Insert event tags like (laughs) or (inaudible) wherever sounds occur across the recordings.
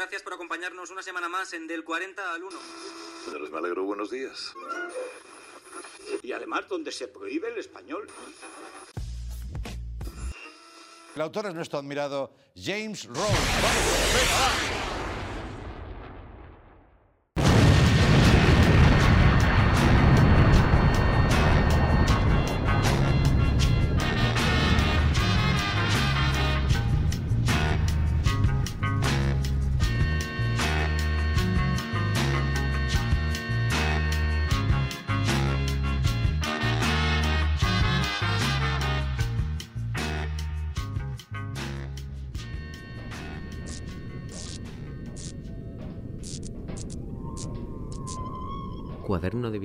Gracias por acompañarnos una semana más en Del 40 al 1. Señores, me alegro. Buenos días. Y además donde se prohíbe el español. El autor es nuestro admirado James Rose. ¡Vamos!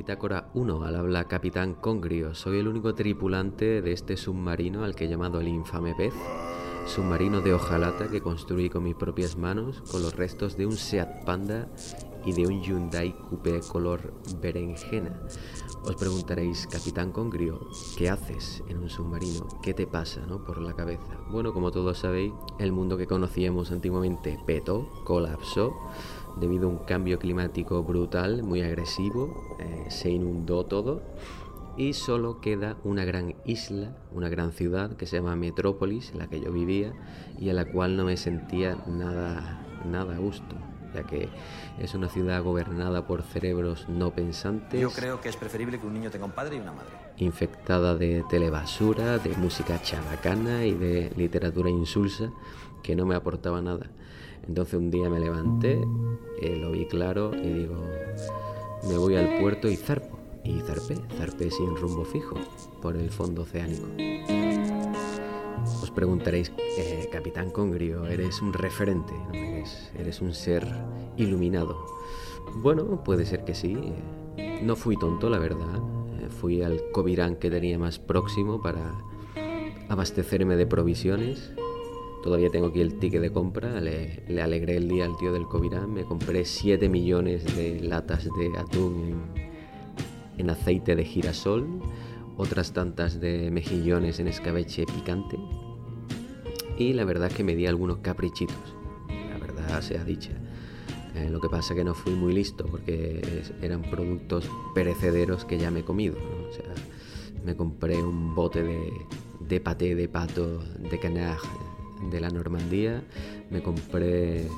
Bitácora 1, al habla Capitán Congrio. Soy el único tripulante de este submarino al que llamado el infame pez. Submarino de hojalata que construí con mis propias manos con los restos de un Seat Panda y de un Hyundai Coupé color berenjena. Os preguntaréis, Capitán Congrio, ¿qué haces en un submarino? ¿Qué te pasa ¿no? por la cabeza? Bueno, como todos sabéis, el mundo que conocíamos antiguamente petó, colapsó debido a un cambio climático brutal, muy agresivo, eh, se inundó todo y solo queda una gran isla, una gran ciudad que se llama Metrópolis, en la que yo vivía y en la cual no me sentía nada, nada a gusto, ya que es una ciudad gobernada por cerebros no pensantes. Yo creo que es preferible que un niño tenga un padre y una madre. Infectada de telebasura, de música chabacana y de literatura insulsa que no me aportaba nada. Entonces un día me levanté, eh, lo vi claro y digo, me voy al puerto y zarpo. Y zarpé, zarpé sin rumbo fijo por el fondo oceánico. Os preguntaréis, eh, Capitán Congrio, eres un referente, ¿no? eres, un ser iluminado. Bueno, puede ser que sí. No fui tonto, la verdad. Eh, fui al Covirán que tenía más próximo para abastecerme de provisiones Todavía tengo aquí el ticket de compra, le, alegré el día al tío del Covirán, me compré 7 millones de latas de atún en, aceite de girasol, otras tantas de mejillones en escabeche picante y la verdad es que me di algunos caprichitos, la verdad sea dicha. Eh, lo que pasa que no fui muy listo porque eran productos perecederos que ya me he comido. O sea, me compré un bote de, de paté de pato de canard de la Normandía, me compré eh,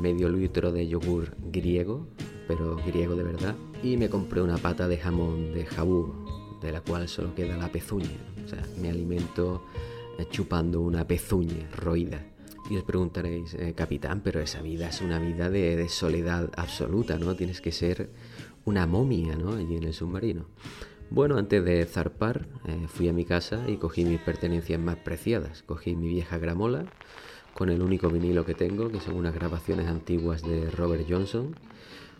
medio litro de yogur griego, pero griego de verdad, y me compré una pata de jamón de jabú, de la cual solo queda la pezuña. O sea, me alimento eh, chupando una pezuña roída. Y os preguntaréis, eh, capitán, pero esa vida es una vida de, de, soledad absoluta, ¿no? Tienes que ser una momia, ¿no? Allí en el submarino. Bueno, antes de zarpar, eh, fui a mi casa y cogí mis pertenencias más preciadas. Cogí mi vieja gramola con el único vinilo que tengo, que son unas grabaciones antiguas de Robert Johnson.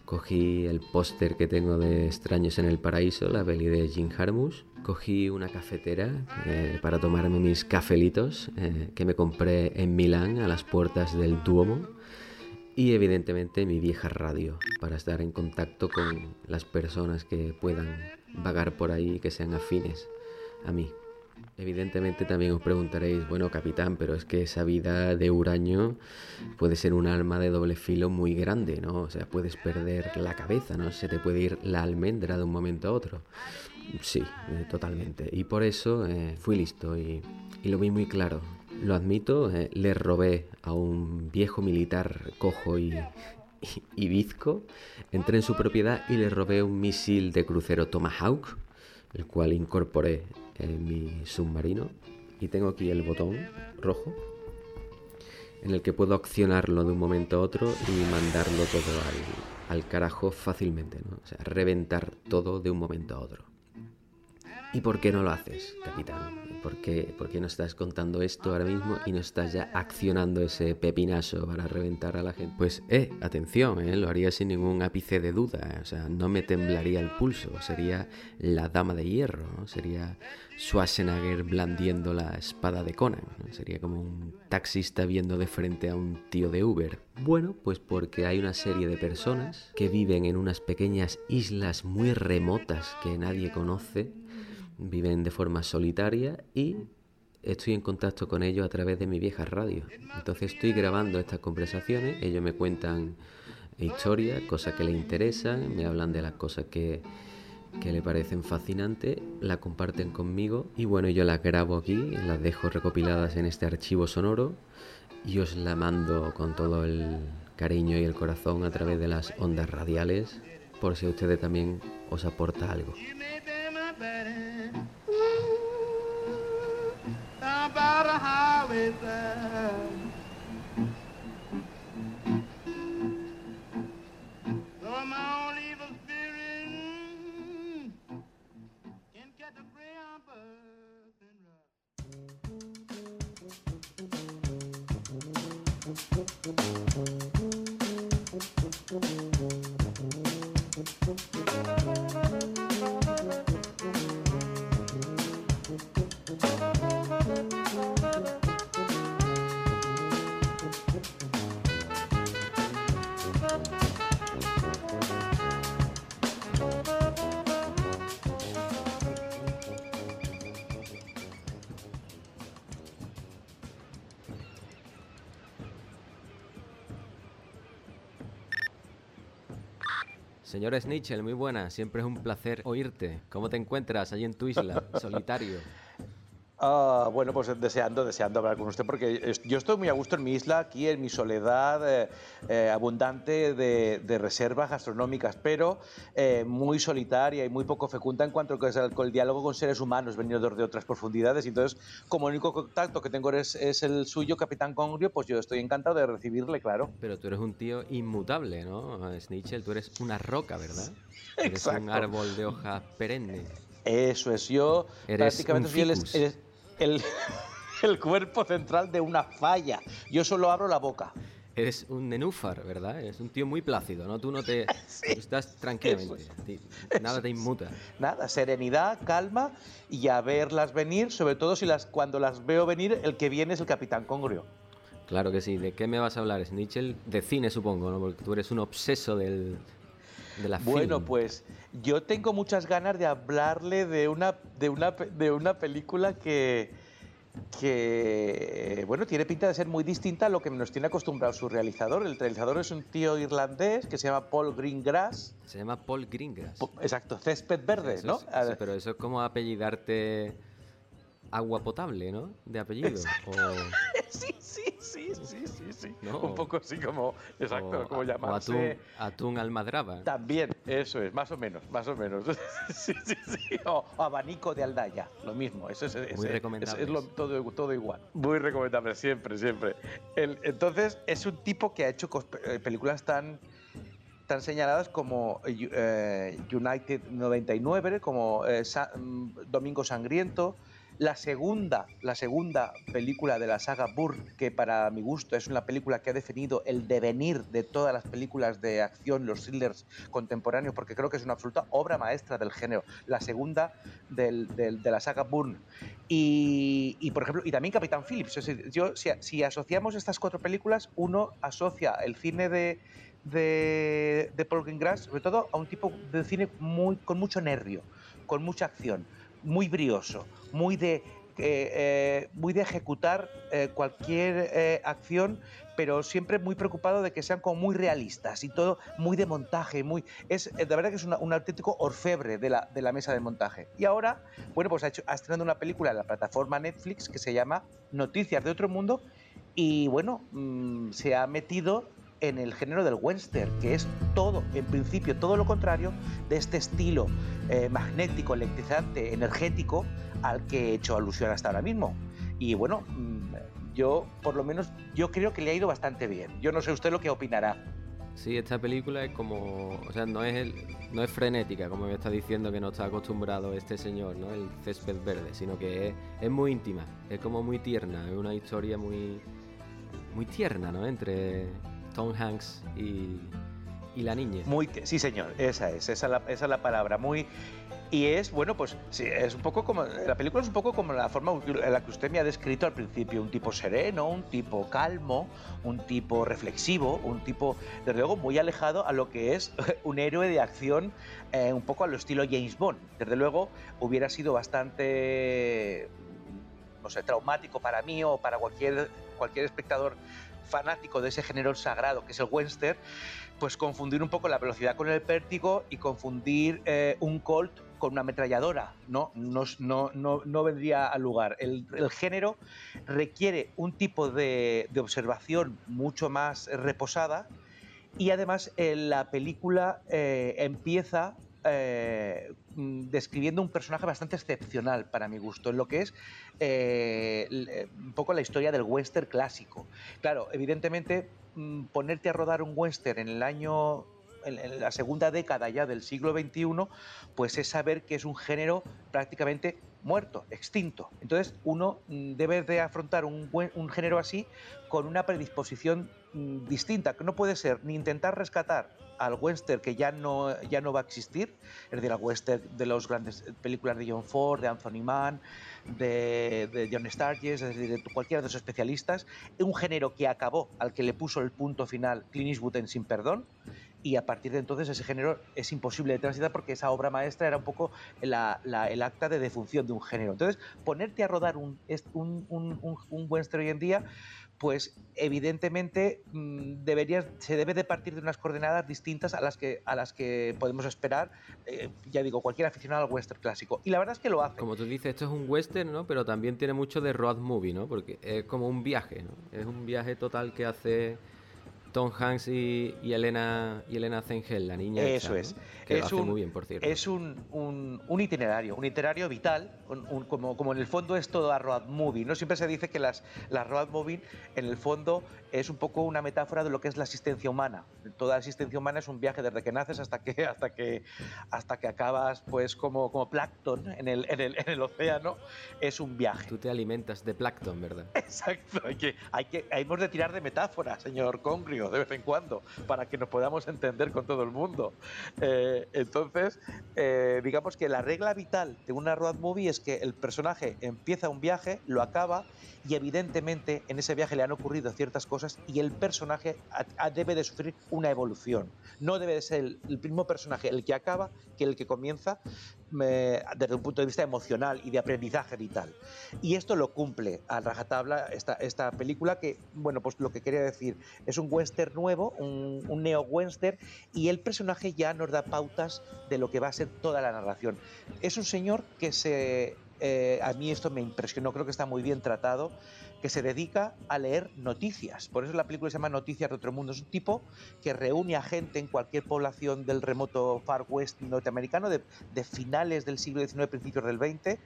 Cogí el póster que tengo de Extraños en el Paraíso, la peli de Jim Harmus. Cogí una cafetera eh, para tomarme mis cafelitos eh, que me compré en Milán a las puertas del Duomo. Y evidentemente mi vieja radio para estar en contacto con las personas que puedan vagar por ahí que sean afines a mí. Evidentemente también os preguntaréis, bueno capitán, pero es que esa vida de huraño puede ser un arma de doble filo muy grande, ¿no? O sea, puedes perder la cabeza, ¿no? Se te puede ir la almendra de un momento a otro. Sí, eh, totalmente. Y por eso eh, fui listo y, lo vi muy claro. Lo admito, eh, le robé a un viejo militar cojo y, y bizco, entré en su propiedad y le robé un misil de crucero Tomahawk, el cual incorporé en mi submarino. Y tengo aquí el botón rojo en el que puedo accionarlo de un momento a otro y mandarlo todo al, al carajo fácilmente, ¿no? O sea, reventar todo de un momento a otro. ¿Y por qué no lo haces, capitán? ¿Por qué, ¿Por qué no estás contando esto ahora mismo y no estás ya accionando ese pepinazo para reventar a la gente? Pues, eh, atención, eh, lo haría sin ningún ápice de duda. O sea, no me temblaría el pulso. Sería la dama de hierro, ¿no? Sería Schwarzenegger blandiendo la espada de Conan. Sería como un taxista viendo de frente a un tío de Uber. Bueno, pues porque hay una serie de personas que viven en unas pequeñas islas muy remotas que nadie conoce viven de forma solitaria y estoy en contacto con ellos a través de mi vieja radio. Entonces estoy grabando estas conversaciones, ellos me cuentan historias, cosas que les interesan, me hablan de las cosas que, que le parecen fascinantes, la comparten conmigo y bueno, yo las grabo aquí, las dejo recopiladas en este archivo sonoro y os la mando con todo el cariño y el corazón a través de las ondas radiales por si a ustedes también os aporta algo. betty down by the highway side. Señor Snitchell, muy buena. Siempre es un placer oírte. ¿Cómo te encuentras allí en tu isla, solitario? Ah, bueno, pues deseando, deseando hablar con usted, porque yo estoy muy a gusto en mi isla, aquí en mi soledad eh, eh, abundante de, reservas gastronómicas, pero eh, muy solitaria y muy poco fecunda en cuanto al diálogo con seres humanos venidos de otras profundidades. Entonces, como el único contacto que tengo es, es, el suyo, Capitán Congrio, pues yo estoy encantado de recibirle, claro. Pero tú eres un tío inmutable, ¿no? Snitchell, tú eres una roca, ¿verdad? Exacto. Eres un árbol de hojas perenne. Eso es, yo Eres prácticamente soy el, el- el- (laughs) el cuerpo central de una falla. Yo solo abro la boca. Eres un nenúfar, ¿verdad? Eres un tío muy plácido, ¿no? Tú no te... (laughs) tú estás tranquilamente. Nada te inmuta. Nada, serenidad, calma y a verlas venir, sobre todo si las, cuando las veo venir, el que viene es el Capitán Congrio. Claro que sí. ¿De qué me vas a hablar, Snitchell? De cine, supongo, ¿no? Porque tú eres un obseso del, de la Bueno, film. pues yo tengo muchas ganas de hablarle de una, de una, de una película que, que, bueno, tiene pinta de ser muy distinta a lo que nos tiene acostumbrado su realizador. El realizador es un tío irlandés que se llama Paul Greengrass. Se llama Paul Greengrass. Exacto, césped verde, Eso ¿no? es- eso- pero eso es como apellidarte agua potable, ¿no? De apellido. O, (laughs) sí, sí, sí, sí. No. (laughs) Un poco así como, exacto, o- como o llamarse. atún, atún almadraba. También, eso es, más o menos, más o menos. (laughs) sí, sí, sí. O, o abanico de Aldaya, lo mismo. Eso es, es- Muy es- recomendables. Es, lo- todo, todo igual. Muy recomendable, siempre, siempre. El- entonces, es un tipo que ha hecho eh, películas tan tan señaladas como eh, United 99, como eh, Sa- mm, Domingo Sangriento, la segunda, la segunda película de la saga Burr, que para mi gusto es una película que ha definido el devenir de todas las películas de acción, los thrillers contemporáneos, porque creo que es una absoluta obra maestra del género. La segunda del- de la saga Bourne. Y, y, por ejemplo, y también Capitán Phillips. Yo, si, si asociamos estas cuatro películas, uno asocia el cine de, de, de Paul Greengrass, sobre todo a un tipo de cine muy, con mucho nervio, con mucha acción, muy brioso, muy de, eh, eh, muy de ejecutar eh, cualquier acción, pero siempre muy preocupado de que sean como muy realistas y todo muy de montaje, muy es de verdad que es un auténtico orfebre de la, de la mesa de montaje. Y ahora, bueno, pues ha, hecho, ha estrenado una película en la plataforma Netflix que se llama Noticias de otro mundo y bueno, mm, se ha metido en el género del western, que es todo, en principio, todo lo contrario de este estilo eh, magnético, electrizante, energético al que he hecho alusión hasta ahora mismo. Y bueno, mm, yo por lo menos yo creo que le ha ido bastante bien. Yo no sé usted lo que opinará. Sí, esta película es como, o sea, no es el, no es frenética, como me está diciendo que no está acostumbrado este señor, ¿no? El césped verde, sino que es, es muy íntima, es como muy tierna, es una historia muy, muy tierna, ¿no? Entre Tom Hanks y, y la niña. Muy, sí, señor, esa es, esa es la, es la palabra. Muy y es bueno, pues sí, es un poco como la película es un poco como la forma en la que usted me ha descrito al principio, un tipo sereno, un tipo calmo, un tipo reflexivo, un tipo desde luego muy alejado a lo que es (laughs) un héroe de acción, eh, un poco a lo estilo James Bond. Desde luego hubiera sido bastante o sea, traumático para mí o para cualquier, cualquier espectador fanático de ese género sagrado que es el western, pues confundir un poco la velocidad con el pértigo y confundir eh, un Colt con una ametralladora, ¿no? No, no, no, no vendría al lugar. El, género requiere un tipo de, de, observación mucho más reposada y además eh, la película eh, empieza eh, describiendo un personaje bastante excepcional para mi gusto, en lo que es eh, un poco la historia del western clásico. Claro, evidentemente mm, ponerte a rodar un western en el año en, la segunda década ya del siglo XXI, pues es saber que es un género prácticamente muerto, extinto. Entonces uno mm, debe de afrontar un, género así con una predisposición mm, distinta, que no puede ser ni intentar rescatar al western que ya no, ya no va a existir, es decir, al western de las grandes películas de John Ford, de Anthony Mann, de, de John Sturges, es decir, de cualquiera de esos especialistas, un género que acabó, al que le puso el punto final Clint Eastwood en Sin Perdón, y a partir de entonces ese género es imposible de transitar porque esa obra maestra era un poco la, el acta de defunción de un género. Entonces, ponerte a rodar un, un, un, un western hoy en día, pues evidentemente mmm, deberías, se debe de partir de unas coordenadas distintas a las que, a las que podemos esperar, eh, ya digo, cualquier aficionado al western clásico. Y la verdad es que lo hace. Como tú dices, esto es un western, ¿no? Pero también tiene mucho de road movie, ¿no? Porque es como un viaje, ¿no? Es un viaje total que hace Tom Hanks y, y, Elena y Elena Zengel, la niña. Eso esa, es. ¿no? Que es lo hace un, muy bien, por cierto. Es un, un, un itinerario, un itinerario vital, como, como en el fondo es todo a road movie. ¿no? Siempre se dice que las, las road movie, en el fondo, es un poco una metáfora de lo que es la asistencia humana. Toda asistencia humana es un viaje desde que naces hasta que, (laughs) hasta que, hasta que acabas pues como, como plancton en el, en, el, en el océano. Es un viaje. Tú te alimentas de plancton, ¿verdad? (laughs) Exacto. Hay que, hay que, hemos de tirar de metáfora, señor Congrio, de vez en cuando, para que nos podamos entender con todo el mundo. Eh, entonces, eh, digamos que la regla vital de una road movie es que el personaje empieza un viaje, lo acaba y evidentemente en ese viaje le han ocurrido ciertas cosas y el personaje debe de sufrir una evolución. No debe de ser el, el, mismo personaje el que acaba que el que comienza me, desde un punto de vista emocional y de aprendizaje vital. Y esto lo cumple a rajatabla esta, esta película que, bueno, pues lo que quería decir, es un western nuevo, un, un neo-western y el personaje ya nos da pautas de lo que va a ser toda la narración. Es un señor que se eh, a mí esto me impresionó, creo que está muy bien tratado, que se dedica a leer noticias. Por eso la película se llama Noticias de otro mundo. Es un tipo que reúne a gente en cualquier población del remoto Far West norteamericano de, de finales del siglo XIX, principios del XX,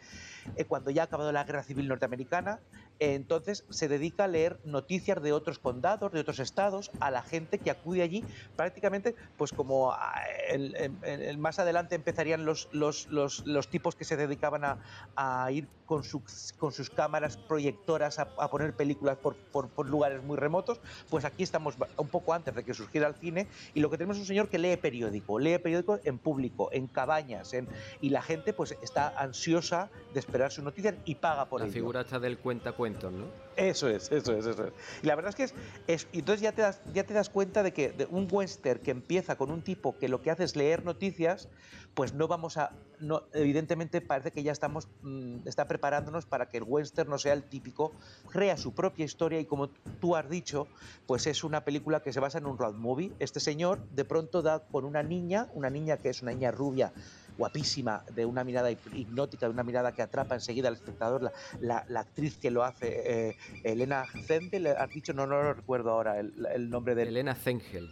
eh, cuando ya ha acabado la guerra civil norteamericana. Eh, entonces se dedica a leer noticias de otros condados, de otros estados, a la gente que acude allí, prácticamente, pues como el, más adelante empezarían los, los, los, los, tipos que se dedicaban a, a ir con, su, con, sus cámaras proyectoras a, a poner películas por, por, por, lugares muy remotos, pues aquí estamos un poco antes de que surgiera el cine y lo que tenemos es un señor que lee periódico, lee periódico en público, en cabañas, en, y la gente pues está ansiosa de esperar su noticia y paga por la ello. La figura está del cuenta-cuentos, ¿no? Eso es, eso es, eso es. Y la verdad es que es, es entonces ya te, das, ya te das cuenta de que de un western que empieza con un tipo que lo que hace es leer noticias, pues no vamos a, no, evidentemente parece que ya estamos, mmm, está preparándonos para que el western no sea el típico, crea su propia historia y como tú has dicho, pues es una película que se basa en un road movie. Este señor de pronto da con una niña, una niña que es una niña rubia, guapísima, de una mirada hipnótica, de una mirada que atrapa enseguida al espectador, la, la, la actriz que lo hace, eh, Elena Zengel, has dicho, no, no lo recuerdo ahora el, el nombre de... Elena Zengel.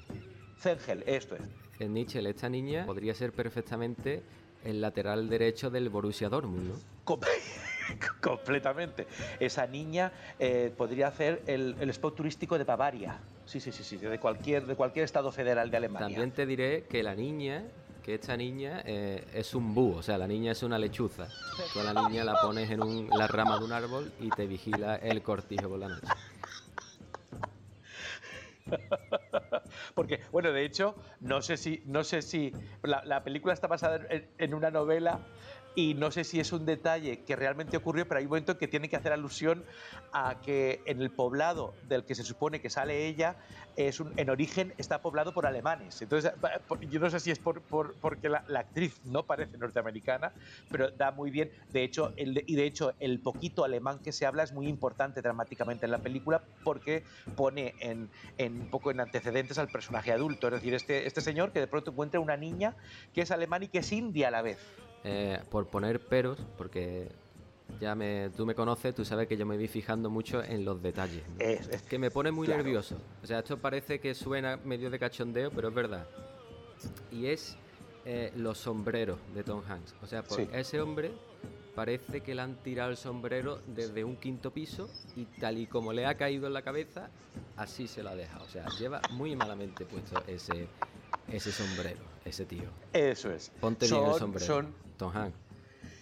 Zengel, esto es. En Nietzsche, esta niña podría ser perfectamente el lateral derecho del Borussia Dortmund, ¿no? Com (laughs) completamente. Esa niña eh, podría hacer el, el, spot turístico de Bavaria. Sí, sí, sí, sí, de cualquier, de cualquier estado federal de Alemania. También te diré que la niña que esta niña eh, es un búho, o sea, la niña es una lechuza. Tú la niña la pones en un, la rama de un árbol y te vigila el cortijo por la noche. (laughs) Porque, bueno, de hecho, no sé si, no sé si la, la película está basada en una novela y no sé si es un detalle que realmente ocurrió, pero hay un momento en que tiene que hacer alusión a que en el poblado del que se supone que sale ella, es un, en origen está poblado por alemanes. Entonces, yo no sé si es por, por- porque la, actriz no parece norteamericana, pero da muy bien. De hecho, el, y de hecho, el poquito alemán que se habla es muy importante dramáticamente en la película porque pone en un poco en antecedentes al personaje adulto. Es decir, este, este señor que de pronto encuentra una niña que es alemán y que es india a la vez. Eh, por poner peros, porque ya me, tú me conoces, tú sabes que yo me voy fijando mucho en los detalles. ¿no? Es- es- que me pone muy claro. nervioso. O sea, esto parece que suena medio de cachondeo, pero es verdad. Y es eh, los sombreros de Tom Hanks. O sea, por Sí. ese hombre parece que le han tirado el sombrero desde un quinto piso y tal y como le ha caído en la cabeza, así se lo ha dejado. O sea, lleva muy malamente puesto ese, ese sombrero, ese tío. Eso es. Ponte bien el sombrero. son- Tom Hanks.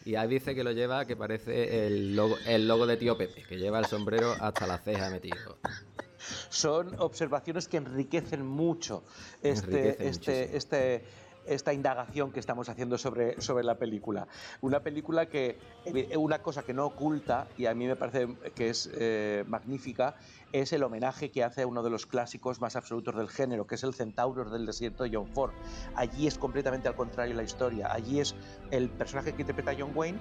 Y ahí dice que lo lleva, que parece el logo, el logo de tío Pepe, que lleva el sombrero hasta la ceja metido. son observaciones que enriquecen mucho este, Enriquecen este, este, esta indagación que estamos haciendo sobre, sobre la película. Una película que, evi- una cosa que no oculta, y a mí me parece que es eh, magnífica, es el homenaje que hace a uno de los clásicos más absolutos del género, que es el Centauros del Desierto de John Ford. Allí es completamente al contrario la historia. Allí es el personaje que interpreta John Wayne,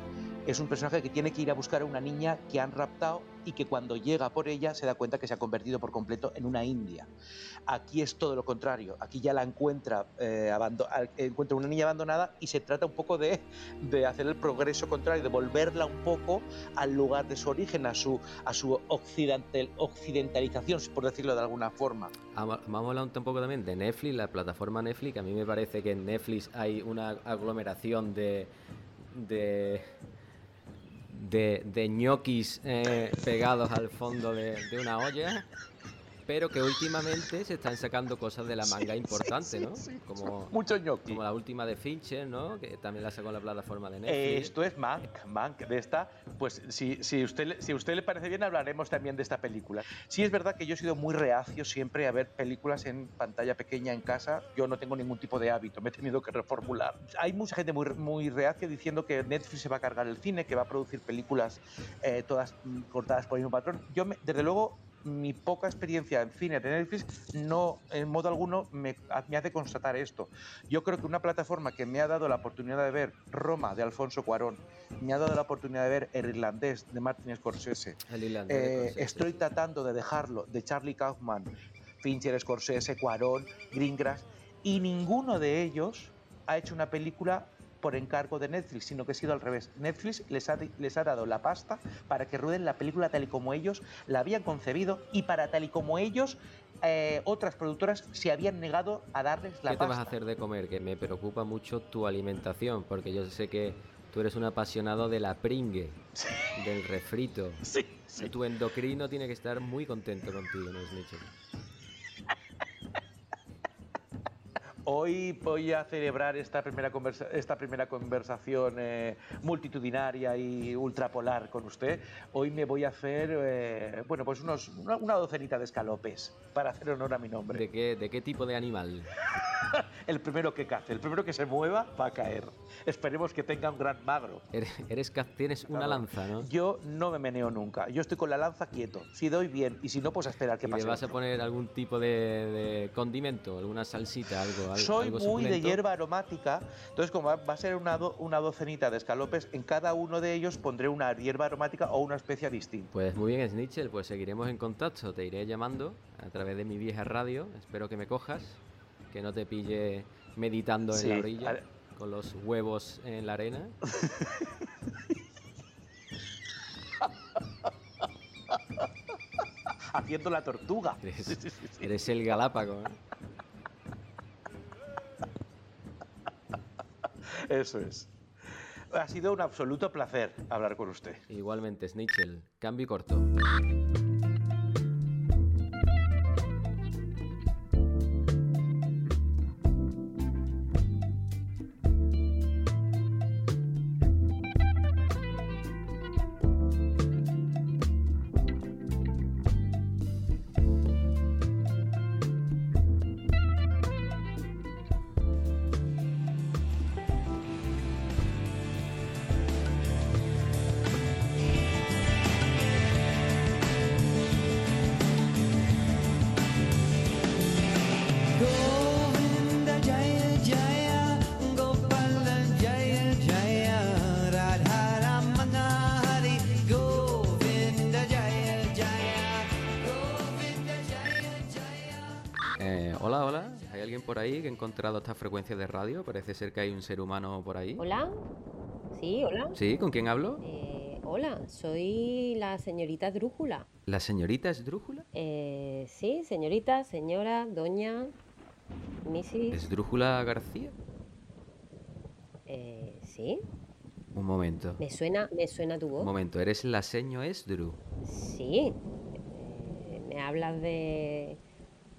es un personaje que tiene que ir a buscar a una niña que han raptado y que cuando llega por ella se da cuenta que se ha convertido por completo en una india. Aquí es todo lo contrario. Aquí ya la encuentra, eh, encuentra una niña abandonada y se trata un poco de, de hacer el progreso contrario, de volverla un poco al lugar de su origen, a su, a su occidental- occidentalización, por decirlo de alguna forma. Vamos a hablar un poco también de Netflix, la plataforma Netflix. A mí me parece que en Netflix hay una aglomeración de. De. de, de ñoquis eh, pegados al fondo de, de una olla. Pero que últimamente se están sacando cosas de la manga importantes, ¿no? Como, Mucho ñoqui. como la última de Fincher, ¿no? Que también la sacó en la plataforma de Netflix. Esto es Mank, Mank de esta. Pues si, si, usted, si a usted le parece bien, hablaremos también de esta película. Sí es verdad que yo he sido muy reacio siempre a ver películas en pantalla pequeña en casa. Yo no tengo ningún tipo de hábito, me he tenido que reformular. Hay mucha gente muy, muy reacia diciendo que Netflix se va a cargar el cine, que va a producir películas eh, todas mm, cortadas por el mismo patrón. Yo, me- desde luego, mi poca experiencia en cine de Netflix no, en modo alguno, me, me hace constatar esto. Yo creo que una plataforma que me ha dado la oportunidad de ver Roma de Alfonso Cuarón, me ha dado la oportunidad de ver El Irlandés de Martin Scorsese, El irlandés eh, Scorsese. estoy tratando de dejarlo de Charlie Kaufman, Fincher, Scorsese, Cuarón, Greengrass, y ninguno de ellos ha hecho una película por encargo de Netflix, sino que ha sido al revés. Netflix les ha, les ha dado la pasta para que rueden la película tal y como ellos la habían concebido y para tal y como ellos eh, otras productoras se habían negado a darles la ¿Qué te pasta. vas a hacer de comer? Que me preocupa mucho tu alimentación, porque yo sé que tú eres un apasionado de la pringue, del refrito. Sí, Tu endocrino tiene que estar muy contento contigo, ¿no es Mitchell? Hoy voy a celebrar esta primera, conversa- esta primera conversación eh, multitudinaria y ultrapolar con usted. Hoy me voy a hacer, eh, bueno, pues unos, una, una docenita de escalopes para hacer honor a mi nombre. ¿De qué, ¿De qué tipo de animal? (laughs) El primero que cace, el primero que se mueva va a caer. Esperemos que tenga un gran magro. Eres, eres tienes una lanza, ¿no? Yo no me meneo nunca. Yo estoy con la lanza quieto. Si doy bien y si no, pues a esperar que ¿Y pase. le vas a otro. poner algún tipo de, de condimento, alguna salsita, algo? Al- Soy algo muy de hierba aromática, entonces como va a ser una, do- una docenita de escalopes, en cada uno de ellos pondré una hierba aromática o una especia distinta. Pues muy bien, Snitchell, pues seguiremos en contacto. Te iré llamando a través de mi vieja radio. Espero que me cojas, que no te pille meditando en Sí, la orilla, haré- con los huevos en la arena. (laughs) Haciendo la tortuga. Eres, eres el Galápago. ¿eh? Eso es. Ha sido un absoluto placer hablar con usted. Igualmente, Snitchell. Cambio corto. Esta frecuencia de radio? Parece ser que hay un ser humano por ahí. Hola. Sí, hola. ¿Sí? ¿Con quién hablo? Eh, hola, soy la señorita Drújula. ¿La señorita Esdrújula? Eh, sí, señorita, señora, doña, Mrs. ¿Esdrújula García? Eh, sí. Un momento. Me suena, me suena tu Un voz. momento. ¿Eres la seño Esdru? Sí. Eh, me hablas de,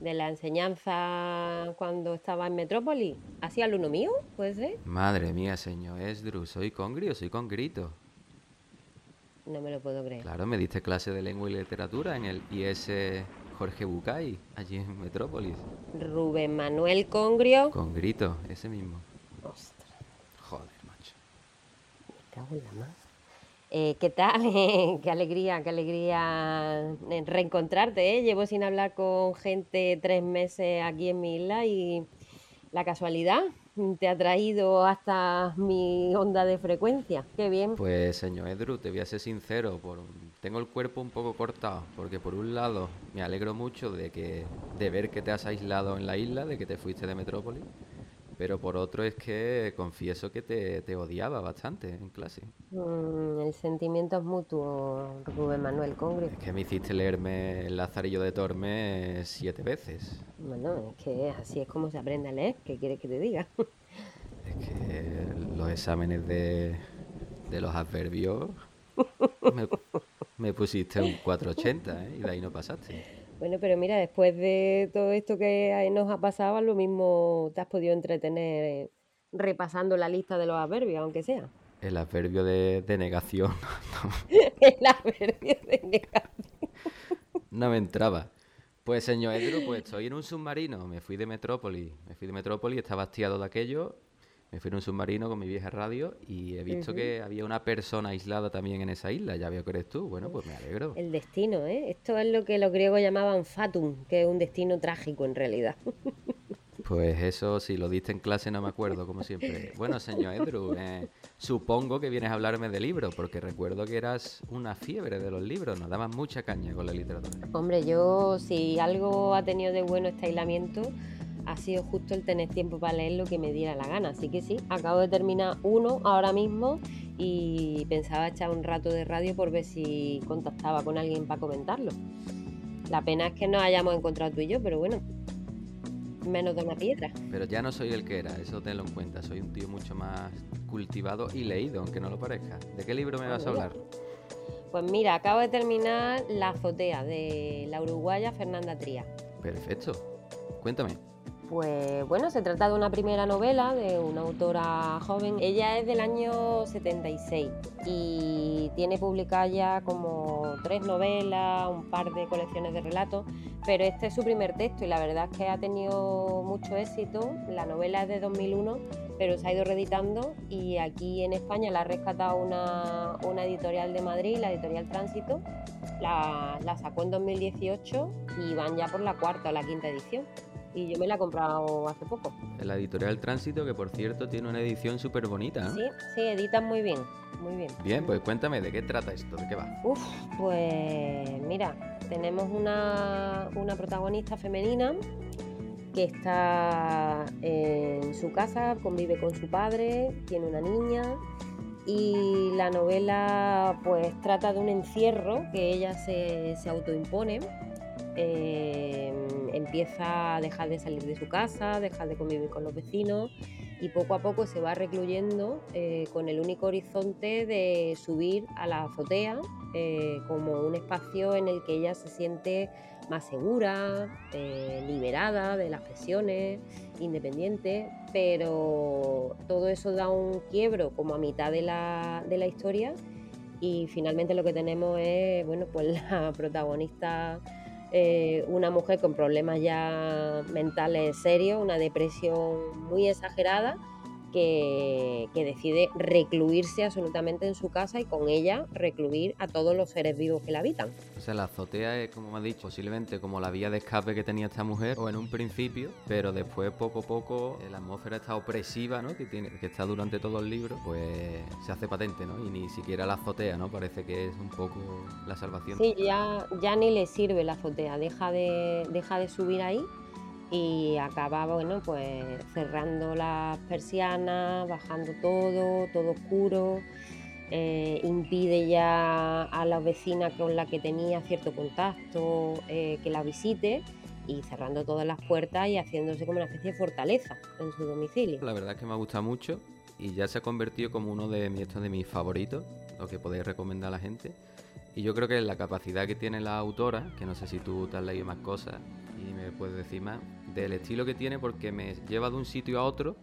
de la enseñanza cuando estaba en Metrópoli. ¿Hacía alumno mío? ¿Puede ser? Madre mía, señor Esdru. ¿Soy congrio? ¿Soy congrito? No me lo puedo creer. Claro, me diste clase de lengua y literatura en el IS Jorge Bucay, allí en Metrópolis. Rubén Manuel Congrio. Congrito, ese mismo. Ostras, Joder, macho. me cago en la mar. Eh, ¿Qué tal? (laughs) qué alegría, qué alegría eh, reencontrarte, ¿eh? Llevo sin hablar con gente tres meses aquí en mi isla y la casualidad te ha traído hasta mi onda de frecuencia. Qué bien. Pues, señor Edru, te voy a ser sincero, por tengo el cuerpo un poco cortado, porque por un lado me alegro mucho de que de ver que te has aislado en la isla, de que te fuiste de Metrópolis, pero por otro es que confieso que te, te odiaba bastante en clase. Mm, el sentimiento es mutuo, Rubén Manuel Congrio. Es que me hiciste leerme el Lazarillo de Tormes siete veces. Bueno, es que así es como se aprende a leer. ¿Qué quieres que te diga? (laughs) Es que los exámenes de, de los adverbios (laughs) me, me pusiste un 480 ¿eh? y de ahí no pasaste. Bueno, pero mira, después de todo esto que nos ha pasado, lo mismo te has podido entretener repasando la lista de los adverbios, aunque sea. El adverbio de, de negación (laughs) (laughs) El adverbio de negación. no me entraba. Pues señor Edru, pues estoy en un submarino. Me fui de Metrópolis. Me fui de Metrópolis, estaba hastiado de aquello. Me fui en un submarino con mi vieja radio y he visto que había una persona aislada también en esa isla. Ya veo que eres tú. Bueno, pues me alegro. El destino, ¿eh? Esto es lo que los griegos llamaban fatum, que es un destino trágico en realidad. (laughs) Pues eso, si lo diste en clase no me acuerdo, como siempre. (laughs) Bueno, señor Edru, eh, supongo que vienes a hablarme de libros, porque recuerdo que eras una fiebre de los libros, nos dabas mucha caña con la literatura. Hombre, yo si algo ha tenido de bueno este aislamiento, ha sido justo el tener tiempo para leer lo que me diera la gana. Así que sí, acabo de terminar uno ahora mismo y pensaba echar un rato de radio por ver si contactaba con alguien para comentarlo. La pena es que no hayamos encontrado tú y yo, pero bueno, menos de una piedra. Pero ya no soy el que era, eso tenlo en cuenta. Soy un tío mucho más cultivado y leído, aunque no lo parezca. ¿De qué libro me vas a hablar? Pues mira, acabo de terminar La azotea de la uruguaya Fernanda Trías. Perfecto. Cuéntame. Pues bueno, se trata de una primera novela de una autora joven. Ella es del año 76 y tiene publicadas ya como tres novelas, un par de colecciones de relatos, pero este es su primer texto y la verdad es que ha tenido mucho éxito. La novela es de 2001, pero se ha ido reeditando y aquí en España la ha rescatado una, editorial de Madrid, la editorial Tránsito. La sacó en 2018 y van ya por la cuarta o la quinta edición y yo me la he comprado hace poco. La editorial Tránsito, que por cierto tiene una edición súper bonita. ¿no? Sí, sí, editan muy bien, muy bien. Bien, pues cuéntame, ¿de qué trata esto? ¿De qué va? Uf, pues mira, tenemos una, una protagonista femenina que está en su casa, convive con su padre, tiene una niña y la novela pues trata de un encierro que ella se, se autoimpone. Eh, empieza a dejar de salir de su casa, dejar de convivir con los vecinos y poco a poco se va recluyendo eh, con el único horizonte de subir a la azotea eh, como un espacio en el que ella se siente más segura, eh, liberada de las presiones, independiente, pero todo eso da un quiebro como a mitad de la, de la historia y finalmente lo que tenemos es, bueno, pues la protagonista eh, una mujer con problemas ya mentales serios, una depresión muy exagerada, que, que, decide recluirse absolutamente en su casa y con ella recluir a todos los seres vivos que la habitan. O sea, la azotea es, como me has dicho, posiblemente como la vía de escape que tenía esta mujer, o en un principio, pero después poco a poco eh, la atmósfera está opresiva, ¿no? Que, tiene, que está durante todo el libro, pues se hace patente, ¿no? Y ni siquiera la azotea, ¿no? Parece que es un poco la salvación. Sí, ya, ya ni le sirve la azotea, deja de, deja de subir ahí y acaba, bueno, pues cerrando las persianas, bajando todo, todo oscuro, eh, impide ya a la vecina con la que tenía cierto contacto eh, que la visite y cerrando todas las puertas y haciéndose como una especie de fortaleza en su domicilio. La verdad es que me ha gustado mucho y ya se ha convertido como uno de, mis- de mis favoritos, lo que podéis recomendar a la gente. Y yo creo que la capacidad que tiene la autora, que no sé si tú te has leído más cosas me puedes decir más, del estilo que tiene porque me lleva de un sitio a otro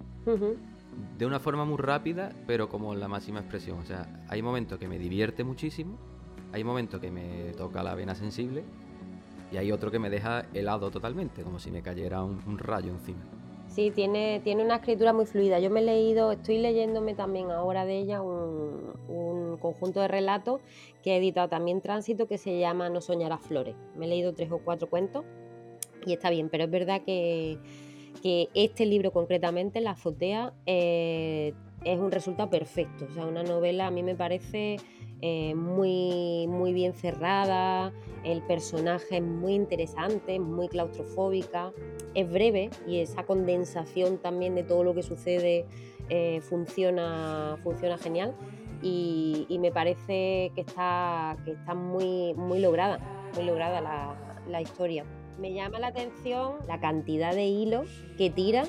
de una forma muy rápida, pero como en la máxima expresión. O sea, hay momentos que me divierte muchísimo, hay momentos que me toca la vena sensible y hay otro que me deja helado totalmente, como si me cayera un, un rayo encima. Sí, tiene, tiene una escritura muy fluida. Yo me he leído, estoy leyéndome también ahora de ella un, un conjunto de relatos que he editado también Tránsito que se llama No soñarás flores. Me he leído tres o cuatro cuentos y está bien, pero es verdad que, que este libro concretamente, La azotea, eh, es un resultado perfecto. O sea, una novela a mí me parece eh, muy, muy bien cerrada, el personaje es muy interesante, muy claustrofóbica, es breve y esa condensación también de todo lo que sucede eh, funciona, funciona genial y, y me parece que está, que está muy, muy lograda, muy lograda la, la historia. Me llama la atención la cantidad de hilos que tiran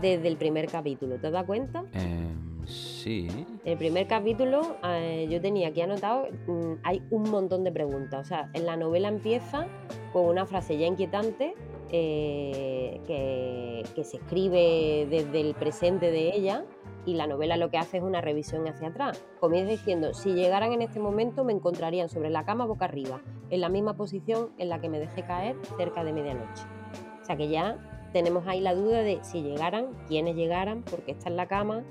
desde el primer capítulo. ¿Te das cuenta? Em, sí, El primer capítulo, eh, yo tenía aquí anotado, mm, hay un montón de preguntas. O sea, en la novela empieza con una frase ya inquietante eh, que, que se escribe desde el presente de ella y la novela lo que hace es una revisión hacia atrás. Comienza diciendo, si llegaran en este momento me encontrarían sobre la cama boca arriba, en la misma posición en la que me dejé caer cerca de medianoche. O sea que ya tenemos ahí la duda de si llegaran, quiénes llegaran, porque está en la cama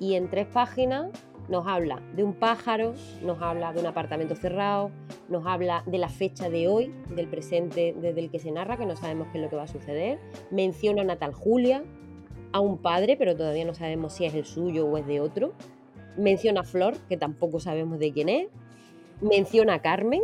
y en tres páginas nos habla de un pájaro, nos habla de un apartamento cerrado, nos habla de la fecha de hoy, del presente desde el que se narra, que no sabemos qué es lo que va a suceder, menciona a una tal Julia, a un padre, pero todavía no sabemos si es el suyo o es de otro, menciona a Flor, que tampoco sabemos de quién es, menciona a Carmen,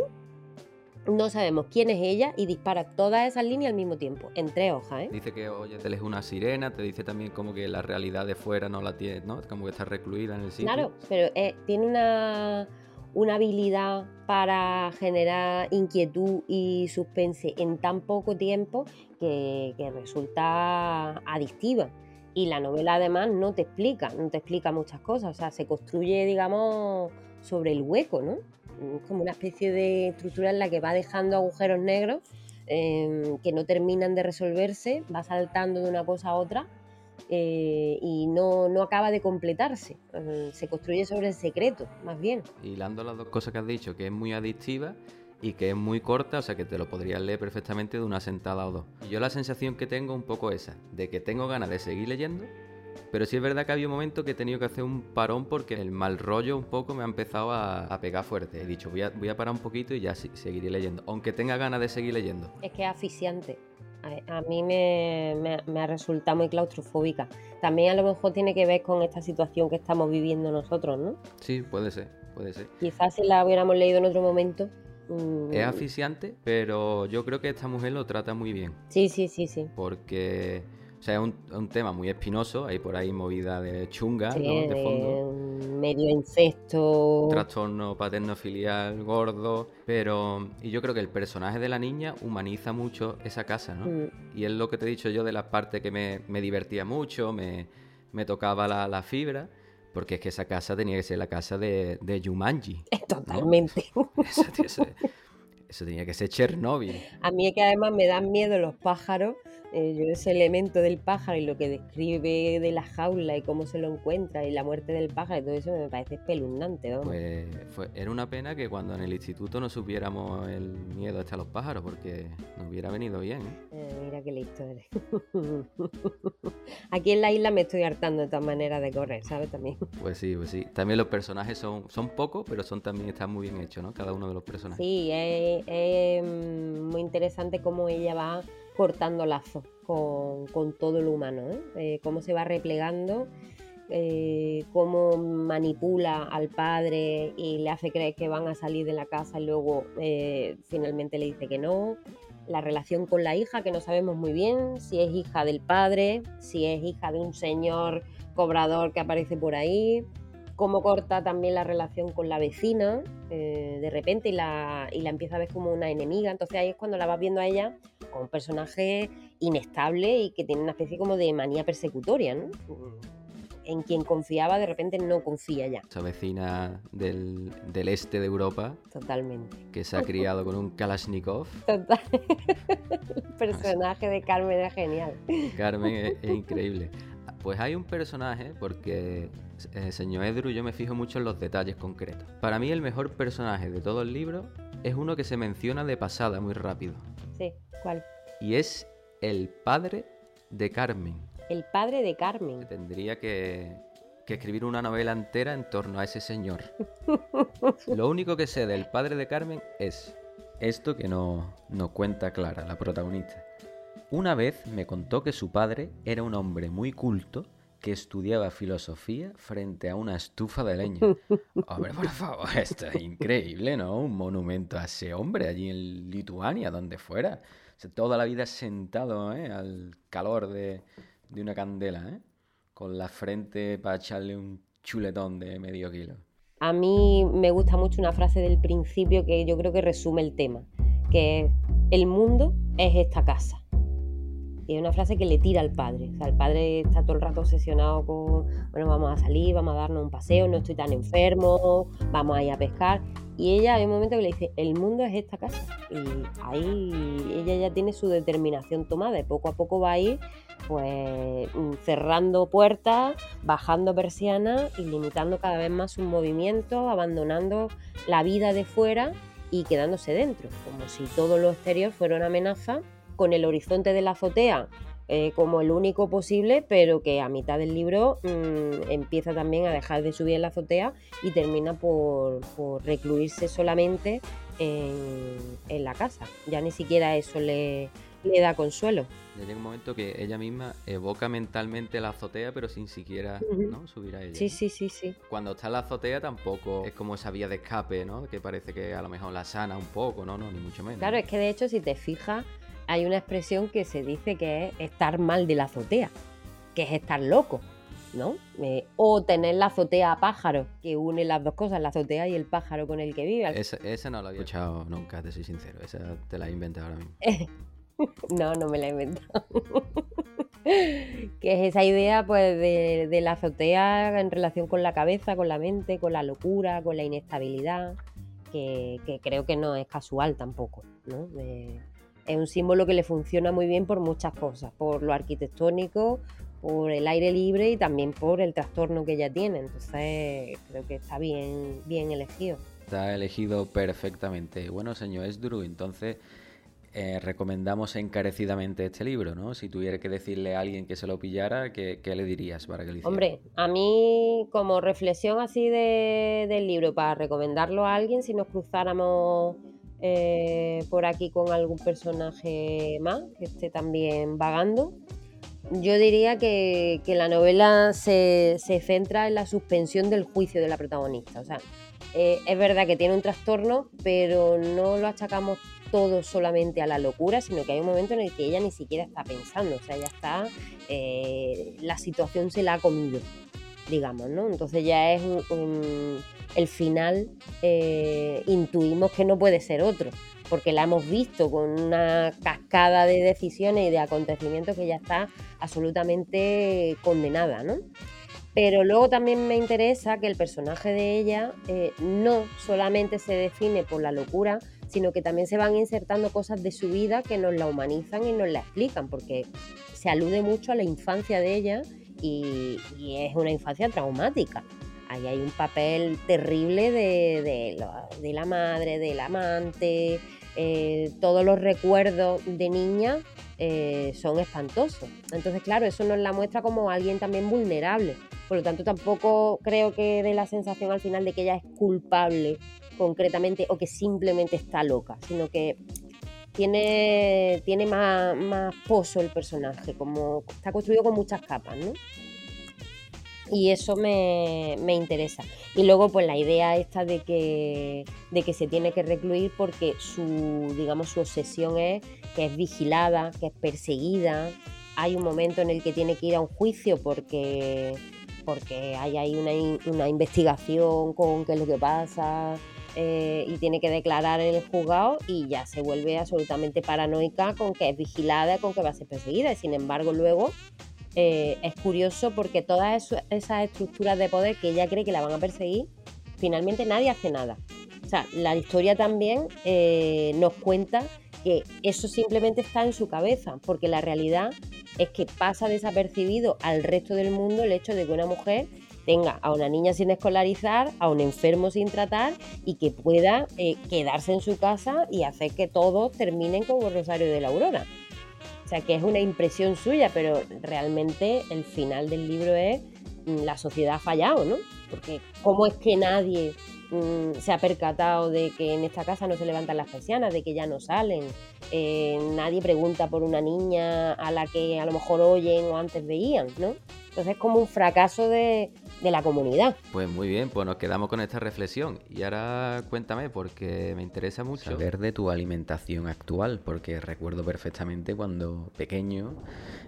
no sabemos quién es ella y dispara todas esas líneas al mismo tiempo, en tres hojas, ¿eh? dice que oye, él es una sirena, te dice también como que la realidad de fuera no la tiene, ¿no? Como que está recluida en el sitio. Claro, pero eh, tiene una, una habilidad para generar inquietud y suspense en tan poco tiempo que, que resulta adictiva. Y la novela además no te explica, no te explica muchas cosas, o sea, se construye, digamos, sobre el hueco, ¿no? Es como una especie de estructura en la que va dejando agujeros negros eh, que no terminan de resolverse, va saltando de una cosa a otra eh, y no, no acaba de completarse. Eh, se construye sobre el secreto, más bien. Hilando las dos cosas que has dicho, que es muy adictiva y que es muy corta, o sea que te lo podrías leer perfectamente de una sentada o dos. Y yo la sensación que tengo un poco esa, de que tengo ganas de seguir leyendo, pero sí es verdad que había un momento que he tenido que hacer un parón porque el mal rollo un poco me ha empezado a, a pegar fuerte. He dicho, voy a, voy a parar un poquito y ya sí- seguiré leyendo, aunque tenga ganas de seguir leyendo. Es que es asfixiante. A, a mí me, me- me ha resultado muy claustrofóbica. También a lo mejor tiene que ver con esta situación que estamos viviendo nosotros, ¿no? Sí, puede ser, puede ser. Quizás si la hubiéramos leído en otro momento. Mm, Es asfixiante, pero yo creo que esta mujer lo trata muy bien. Sí, sí, sí, sí. Porque, o sea, es un, un tema muy espinoso, hay por ahí movida de chunga, Sí, ¿no? De fondo. medio incesto. Trastorno paterno-filial gordo, pero... Y yo creo que el personaje de la niña humaniza mucho esa casa, ¿no? Mm, Y es lo que te he dicho yo de las partes que me, me divertía mucho, me, me tocaba la, la fibra, porque es que esa casa tenía que ser la casa de, de Jumanji. (laughs) Totalmente. (laughs) Eso, tío, eso- eso tenía que ser Chernobyl. A mí es que además me dan miedo los pájaros. eh, yo ese elemento del pájaro y lo que describe de la jaula y cómo se lo encuentra y la muerte del pájaro y todo eso me parece espeluznante. vamos. Pues fue, era una pena que cuando en el instituto no supiéramos el miedo este a los pájaros, porque nos hubiera venido bien. ¿eh? Eh, qué listo eres. Aquí en la isla me estoy hartando de todas maneras de correr, ¿sabes? También. Pues sí, pues sí. También los personajes son, son pocos, pero son también están muy bien hechos, ¿no? Cada uno de los personajes. Sí, es, es, muy interesante cómo ella va cortando lazos con, con todo lo humano, ¿eh? Eh, cómo se va replegando, eh, cómo manipula al padre y le hace creer que van a salir de la casa y luego eh, finalmente le dice que no. La relación con la hija, que no sabemos muy bien si es hija del padre, si es hija de un señor cobrador que aparece por ahí, cómo corta también la relación con la vecina eh, de repente y la, y la empieza a ver como una enemiga. Entonces ahí es cuando la vas viendo a ella como un personaje inestable y que tiene una especie como de manía persecutoria, ¿no? En quien confiaba de repente no confía ya. Esa vecina del, del este de Europa Totalmente. que se ha criado con un Kalashnikov. (laughs) Total. El (laughs) personaje de Carmen es genial. Carmen es, (laughs) es increíble. Pues hay un personaje, porque eh, señor Edru, yo me fijo mucho en los detalles concretos. Para mí el mejor personaje de todo el libro es uno que se menciona de pasada muy rápido. Sí, ¿cuál? Y es el padre de Carmen. El padre de Carmen. Tendría que, que escribir una novela entera en torno a ese señor. (laughs) Lo único que sé del padre de Carmen es esto que no, no cuenta Clara, la protagonista. Una vez me contó que su padre era un hombre muy culto que estudiaba filosofía frente a una estufa de leña. (laughs) Hombre, por favor, esto es increíble, ¿no? Un monumento a ese hombre allí en Lituania, donde fuera. O sea, toda la vida sentado ¿eh? al calor de, de una candela, ¿eh? con la frente para echarle un chuletón de medio kilo. A mí me gusta mucho una frase del principio que yo creo que resume el tema, que es, el mundo es esta casa. Y es una frase que le tira al padre. O sea, el padre está todo el rato obsesionado con, bueno, vamos a salir, vamos a darnos un paseo, no estoy tan enfermo, vamos a ir a pescar. Y ella hay un momento que le dice, el mundo es esta casa. Y ahí ella ya tiene su determinación tomada y poco a poco va a ir pues mm, cerrando puertas, bajando persianas y limitando cada vez más sus movimientos, abandonando la vida de fuera y quedándose dentro, como si todo lo exterior fuera una amenaza, con el horizonte de la azotea eh, como el único posible, pero que a mitad del libro mmm, empieza también a dejar de subir en la azotea y termina por, por recluirse solamente en, en, la casa. Ya ni siquiera eso le, le da consuelo. Ya llega un momento que ella misma evoca mentalmente la azotea, pero sin siquiera Ujú. ¿no? subir a ella. Sí, sí, sí, sí. Cuando está en la azotea tampoco es como esa vía de escape, ¿no? Que parece que a lo mejor la sana un poco, ¿no? No, ni mucho menos. Claro, es que de hecho, si te fijas, hay una expresión que se dice que es estar mal de la azotea, que es estar loco, ¿no? Eh, o tener la azotea a pájaro, que une las dos cosas, la azotea y el pájaro con el que vive. Esa, esa no la había escuchado nunca, te soy sincero. Esa te la he inventado ahora mismo. (laughs) No, no me la he inventado. (laughs) que es esa idea pues de, de la azotea en relación con la cabeza, con la mente, con la locura, con la inestabilidad, que, que creo que no es casual tampoco, ¿no? De- es un símbolo que le funciona muy bien por muchas cosas, por lo arquitectónico, por el aire libre y también por el trastorno que ella tiene. Entonces creo que está bien, bien elegido. Está elegido perfectamente. Bueno, señor Esdru, entonces eh, recomendamos encarecidamente este libro, ¿no? Si tuviera que decirle a alguien que se lo pillara, ¿qué, qué le dirías para que lo hiciera? Hombre, a mí como reflexión así de- del libro para recomendarlo a alguien, si nos cruzáramos eh, por aquí con algún personaje más que esté también vagando, yo diría que, que la novela se, se centra en la suspensión del juicio de la protagonista. O sea, eh, es verdad que tiene un trastorno, pero no lo achacamos todo solamente a la locura, sino que hay un momento en el que ella ni siquiera está pensando, o sea, ella está, eh, la situación se la ha comido, digamos, ¿no? Entonces ya es un- el final, eh, intuimos que no puede ser otro, porque la hemos visto con una cascada de decisiones y de acontecimientos que ya está absolutamente condenada, ¿no? Pero luego también me interesa que el personaje de ella eh, no solamente se define por la locura, sino que también se van insertando cosas de su vida que nos la humanizan y nos la explican, porque se alude mucho a la infancia de ella y, y es una infancia traumática. Ahí hay un papel terrible de, de la- madre, del amante, eh, todos los recuerdos de niña eh, son espantosos. Entonces, claro, eso nos la muestra como alguien también vulnerable. Por lo tanto, tampoco creo que dé la sensación al final de que ella es culpable concretamente o que simplemente está loca, sino que tiene, tiene más, más pozo el personaje, como está construido con muchas capas, ¿no? y eso me, me interesa. Y luego, pues la idea esta de que, de que se tiene que recluir porque su, digamos, su obsesión es que es vigilada, que es perseguida. Hay un momento en el que tiene que ir a un juicio porque, porque hay ahí una, una investigación con qué es lo que pasa eh, y tiene que declarar en el juzgado y ya se vuelve absolutamente paranoica con que es vigilada, con que va a ser perseguida. Y sin embargo, luego eh, es curioso porque todas esas estructuras de poder que ella cree que la van a perseguir, finalmente nadie hace nada. O sea, la historia también eh, nos cuenta que eso simplemente está en su cabeza, porque la realidad es que pasa desapercibido al resto del mundo el hecho de que una mujer tenga a una niña sin escolarizar, a un enfermo sin tratar y que pueda eh, quedarse en su casa y hacer que todos terminen como Rosario de la Aurora. O sea, que es una impresión suya, pero realmente el final del libro es mm, la sociedad ha fallado, ¿no? Porque ¿cómo es que nadie mm, se ha percatado de que en esta casa no se levantan las persianas, de que ya no salen? Eh, nadie pregunta por una niña a la que a lo mejor oyen o antes veían, ¿no? Entonces es como un fracaso de, de la comunidad. Pues muy bien, pues nos quedamos con esta reflexión. Y ahora cuéntame, porque me interesa mucho saber de tu alimentación actual, porque recuerdo perfectamente cuando pequeño,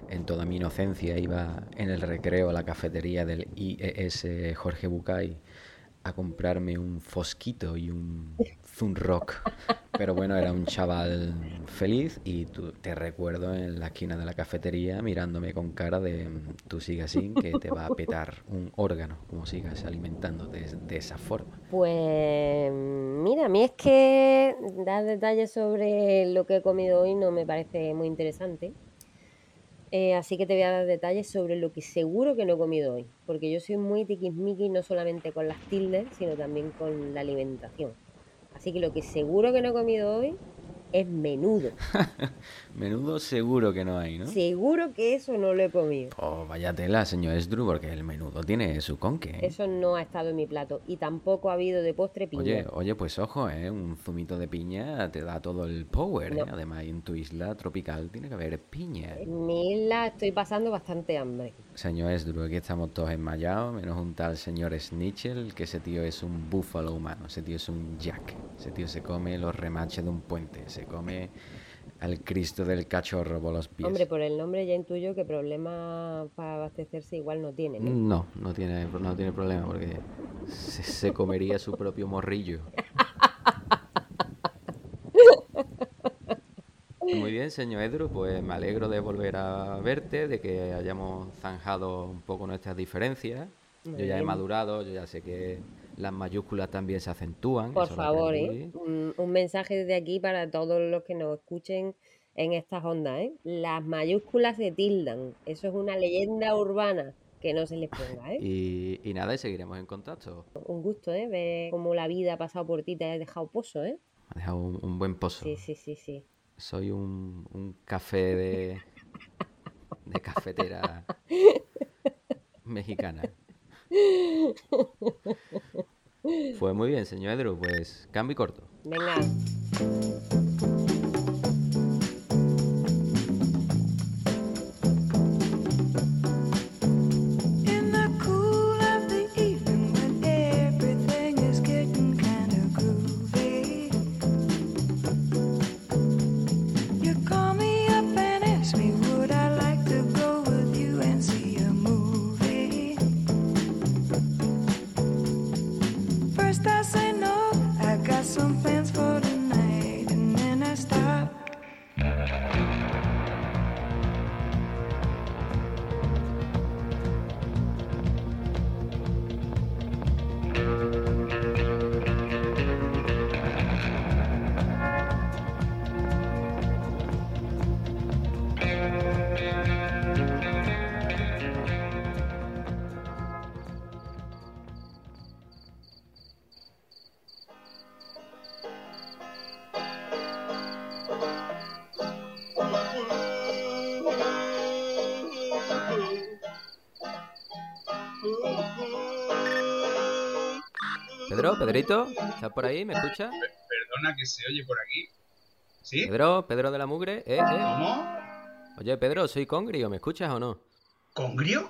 en toda mi inocencia, iba en el recreo a la cafetería del IES Jorge Bucay a comprarme un fosquito y un Zunrock. Pero bueno, era un chaval feliz y te recuerdo en la esquina de la cafetería mirándome con cara de tú sigas así, que te va a petar un órgano, como sigas alimentándote de, de esa forma. Pues mira, a mí es que dar detalles sobre lo que he comido hoy no me parece muy interesante. Eh, así que te voy a dar detalles sobre lo que seguro que no he comido hoy. Porque yo soy muy tiquismiqui no solamente con las tildes, sino también con la alimentación. Así que lo que seguro que no he comido hoy es menudo. (laughs) Menudo seguro que no hay, ¿no? Seguro que eso no lo he comido. Oh, vaya tela, señor Esdru, porque el menudo tiene su conque. ¿eh? Eso no ha estado en mi plato. Y tampoco ha habido de postre piña. Oye, oye, pues ojo, ¿eh? Un zumito de piña te da todo el power, ¿eh? No. Además, en tu isla tropical tiene que haber piña. En mi isla estoy pasando bastante hambre. Señor Esdru, aquí estamos todos enmayados, menos un tal señor Snitchell, que ese tío es un búfalo humano, ese tío es un jack. Ese tío se come los remaches de un puente, se come al Cristo del cachorro por los pies. Hombre, por el nombre ya intuyo que problema para abastecerse igual no tiene, ¿no? No, no tiene, no tiene problema porque se, se comería su propio morrillo. (laughs) Muy bien, señor Edru, pues me alegro de volver a verte, de que hayamos zanjado un poco nuestras diferencias. Muy Yo ya he madurado, yo ya sé que las mayúsculas también se acentúan. Por favor. ¿eh? Un, un mensaje desde aquí para todos los que nos escuchen en estas ondas, ¿eh? Las mayúsculas se tildan. Eso es una leyenda urbana que no se les ponga, ¿eh? (laughs) Y, y nada, y seguiremos en contacto. Un gusto, ¿eh? Ver cómo la vida ha pasado por ti, te ha dejado pozo, ¿eh? Ha dejado un, un buen pozo. Sí, sí, sí, sí. Soy un, un café de, de cafetera mexicana. Fue muy bien, señor Edru. Pues cambio y corto. Venga. Pedrito, ¿estás por ahí? ¿Me escuchas? Perdona que se oye por aquí. ¿Sí? Pedro, Pedro de la Mugre, ¿eh? eh? ¿Cómo? Oye, Pedro, soy Congrio, ¿me escuchas o no? ¿Congrio?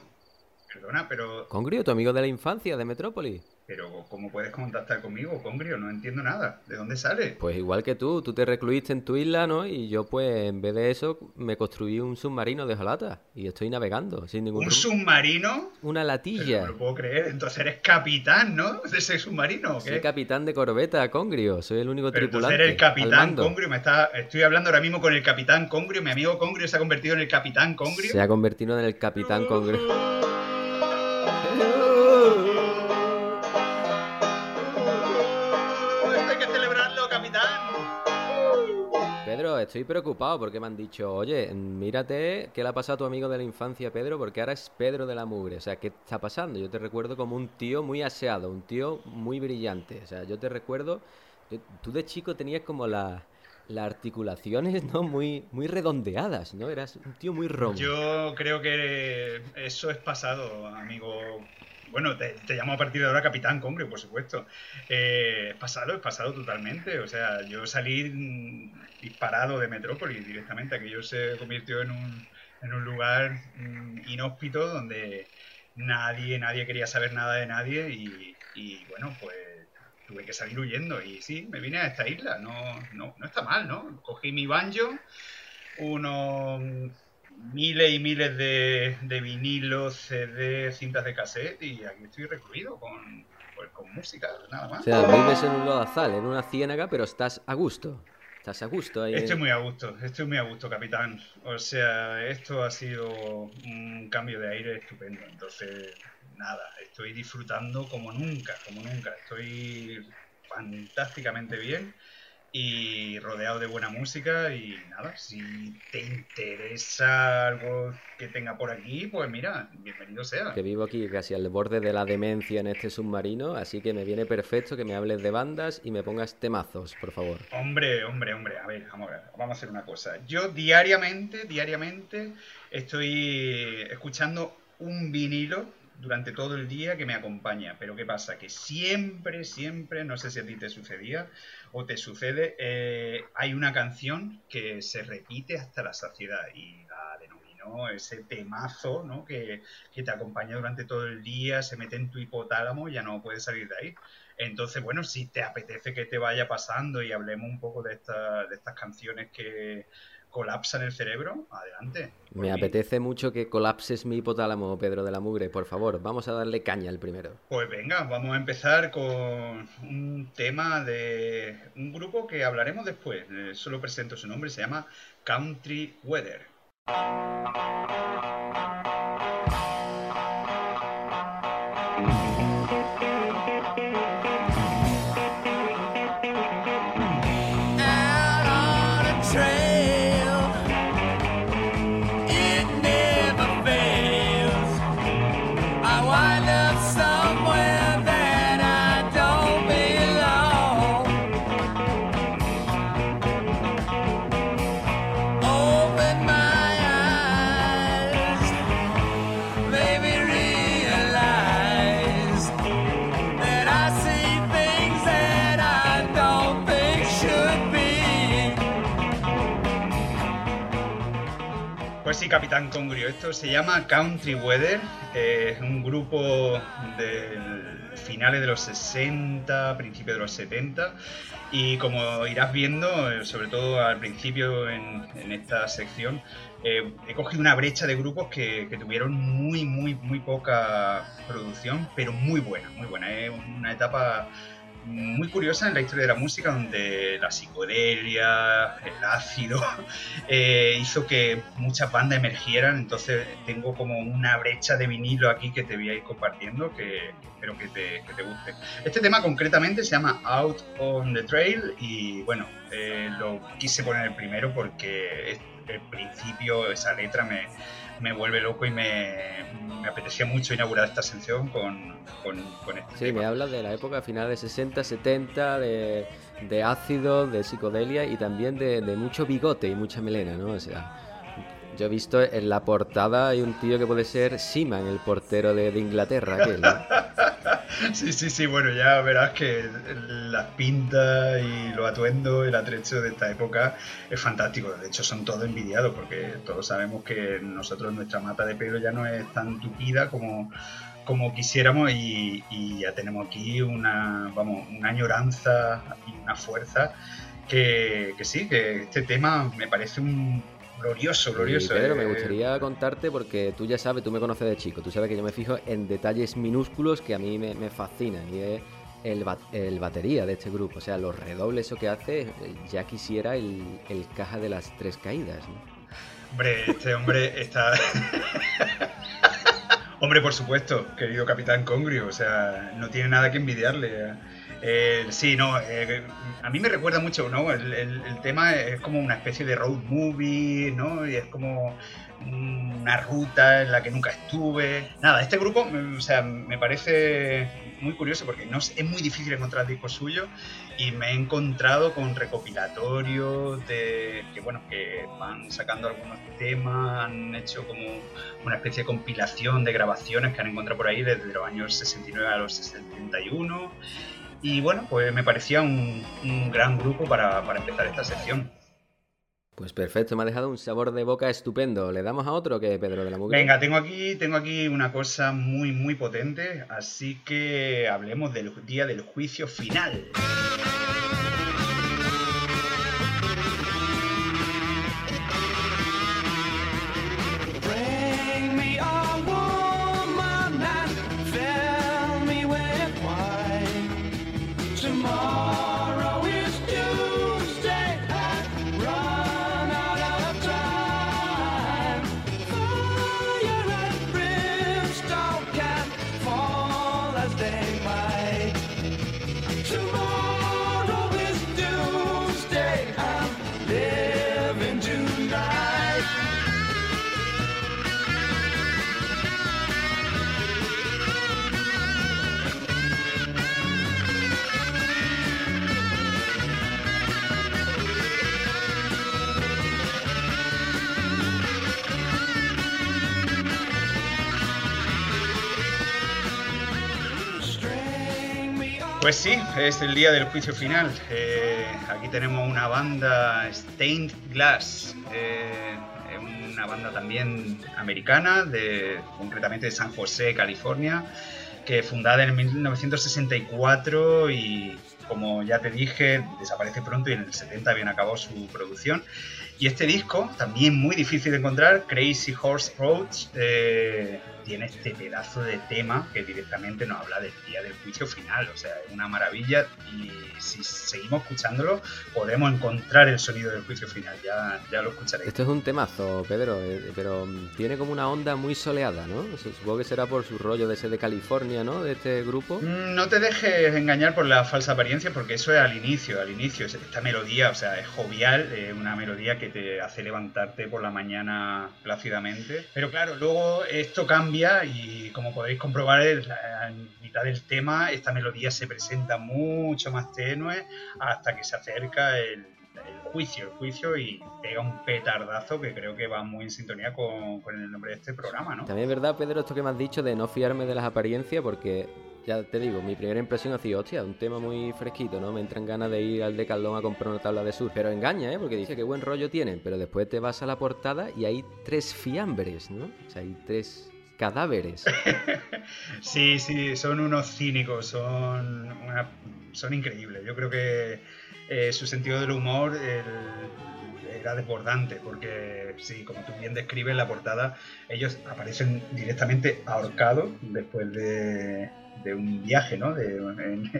Perdona, pero, Congrio, tu amigo de la infancia de Metrópolis. Pero ¿cómo puedes contactar conmigo, Congrio? No entiendo nada. ¿De dónde sale? Pues igual que tú, tú te recluiste en tu isla, ¿no? Y yo, pues, en vez de eso, me construí un submarino de hojalata y estoy navegando sin ningún ¿Un submarino? Una Pero latilla. no lo puedo creer. Entonces eres capitán, ¿no? De ese submarino. ¿o qué? Soy capitán de corbeta, Congrio. Soy el único Pero entonces tripulante. eres el capitán. Congrio. Me está... Estoy hablando ahora mismo con el capitán Congrio. Mi amigo Congrio se ha convertido en el capitán Congrio. Se ha convertido en el capitán Congrio. (laughs) Estoy preocupado porque me han dicho, oye, mírate qué le ha pasado a tu amigo de la infancia, Pedro, porque ahora es Pedro de la Mugre. O sea, ¿qué está pasando? Yo te recuerdo como un tío muy aseado, un tío muy brillante. O sea, yo te recuerdo, tú de chico tenías como la- las articulaciones, ¿no? Muy, muy redondeadas, ¿no? Eras un tío muy ronco. Yo creo que eso es pasado, amigo. Bueno, te, llamo a partir de ahora Capitán Congrio, por supuesto. Eh, es pasado, es pasado totalmente. O sea, yo salí mm, disparado de Metrópolis directamente. Aquello se convirtió en un, en un lugar mm, inhóspito donde nadie, nadie quería saber nada de nadie y, y, bueno, pues tuve que salir huyendo. Y sí, me vine a esta isla. No, no, no está mal, ¿no? Cogí mi banjo, unos miles y miles de, de vinilos, CD, cintas de cassette y aquí estoy recluido con, pues, con música, nada O más. sea, vives en un lodazal, en una ciénaga, pero estás a gusto. Estás a gusto ahí. Estoy muy a gusto, estoy muy a gusto, capitán. O sea, esto ha sido un cambio de aire estupendo. Entonces, nada, estoy disfrutando como nunca, como nunca. Estoy fantásticamente bien y rodeado de buena música y nada, si te interesa algo que tenga por aquí, pues mira, bienvenido sea. que vivo aquí casi al borde de la demencia en este submarino, así que me viene perfecto que me hables de bandas y me pongas temazos, por favor. Hombre, hombre, hombre, a ver, vamos a ver, vamos a hacer una cosa. Yo diariamente, diariamente estoy escuchando un vinilo durante todo el día que me acompaña. Pero ¿qué pasa? Que siempre, siempre, no sé si a ti te sucedía o te sucede, eh, hay una canción que se repite hasta la saciedad y la denomino ese temazo, ¿no? Que, que te acompaña durante todo el día, se mete en tu hipotálamo y ya no puedes salir de ahí. Entonces, bueno, si te apetece que te vaya pasando y hablemos un poco de, esta- de estas canciones que colapsan el cerebro, adelante. Me mí. apetece mucho que colapses mi hipotálamo, Pedro de la Mugre, por favor. Vamos a darle caña al primero. Pues venga, vamos a empezar con un tema de un grupo que hablaremos después. Eh, solo presento su nombre, se llama Country Weather. Capitán Congrio, esto se llama Country Weather, eh, un grupo de finales de los 60, principios de los 70, y como irás viendo, eh, sobre todo al principio en, en esta sección, eh, he cogido una brecha de grupos que, que tuvieron muy, muy, muy poca producción, pero muy buena, muy buena. Es una etapa muy curiosa en la historia de la música donde la psicodelia, el ácido, (laughs) eh, hizo que muchas bandas emergieran, entonces tengo como una brecha de vinilo aquí que te voy a ir compartiendo que espero que te, guste. Este tema concretamente se llama Out on the Trail y bueno, eh, lo quise poner el primero porque el principio, esa letra me, me vuelve loco y me, me apetecía mucho inaugurar esta sección con, con, con este Sí, tema. me hablas de la época final de 60, 70, de, de ácido, de psicodelia y también de, de mucho bigote y mucha melena, ¿no? O sea, yo he visto en la portada hay un tío que puede ser Seaman, el portero de, de Inglaterra, aquel, ¿no? (laughs) (laughs) Sí, sí, sí, bueno, ya verás que las pintas y los atuendos, el atrecho de esta época es fantástico. De hecho, son todos envidiados porque todos sabemos que nosotros nuestra mata de pelo ya no es tan tupida como, como quisiéramos y, y ya tenemos aquí una, vamos, una añoranza y una fuerza que, que sí, que este tema me parece un glorioso, glorioso. Y, Pedro, me eh. gustaría contarte porque tú ya sabes, tú me conoces de chico, tú sabes que yo me fijo en detalles minúsculos que a mí me, me fascinan y es el, ba- el batería de este grupo, o sea, los redobles eso que hace, ya quisiera el, el caja de las tres caídas. ¿no? Hombre, este hombre está. (laughs) hombre, por supuesto, querido Capitán Congrio, o sea, no tiene nada que envidiarle. Eh, sí, no, eh, a mí me recuerda mucho, ¿no? El, tema es como una especie de road movie, ¿no? Y es como una ruta en la que nunca estuve. Nada, este grupo, o sea, me parece muy curioso porque es, es muy difícil encontrar discos suyos y me he encontrado con recopilatorios de que bueno que van sacando algunos temas han hecho como una especie de compilación de grabaciones que han encontrado por ahí desde los años 69 a los 71 y bueno pues me parecía un, un gran grupo para, para empezar esta sección Pues perfecto, me ha dejado un sabor de boca estupendo. ¿Le damos a otro que Pedro de la Mugre? Venga, tengo aquí, tengo aquí una cosa muy, muy potente, así que hablemos del día del juicio final. Pues sí, es el día del juicio final. Eh, aquí tenemos una banda Stained Glass, eh, una banda también americana, concretamente de San José, California, que fundada en 1964 y como ya te dije, desaparece pronto y en el 70 bien acabó su producción. Y este disco, también muy difícil de encontrar, Crazy Horse Roads, eh, tiene este pedazo de tema que directamente nos habla del día del juicio final. O sea, es una maravilla y si seguimos escuchándolo podemos encontrar el sonido del juicio final. Ya, ya lo escucharéis. Esto es un temazo, Pedro, eh, pero tiene como una onda muy soleada, ¿no? Supongo que será por su rollo de ser de California, ¿no? De este grupo. Mm, No te dejes engañar por la falsa apariencia, porque eso es al inicio, al inicio. es- Esta melodía, o sea, es jovial, eh, una melodía que te hace levantarte por la mañana plácidamente. Pero claro, luego esto cambia y como podéis comprobar en mitad del tema, esta melodía se presenta mucho más tenue hasta que se acerca el, juicio, el juicio y pega un petardazo que creo que va muy en sintonía con, el nombre de este programa, ¿no? También es verdad, Pedro, esto que me has dicho de no fiarme de las apariencias, porque ya te digo, mi primera impresión ha sido, hostia, un tema muy fresquito, ¿no? Me entran ganas de ir al Decathlon a comprar una tabla de surf. Pero engaña, ¿eh? Porque dice que buen rollo tienen, pero después te vas a la portada y hay tres fiambres, ¿no? O sea, hay tres cadáveres. (laughs) Sí, sí, son unos cínicos, son, son increíbles. Yo creo que eh, su sentido del humor era desbordante, porque sí, como tú bien describes la portada, ellos aparecen directamente ahorcados después de, de un viaje, ¿no? De,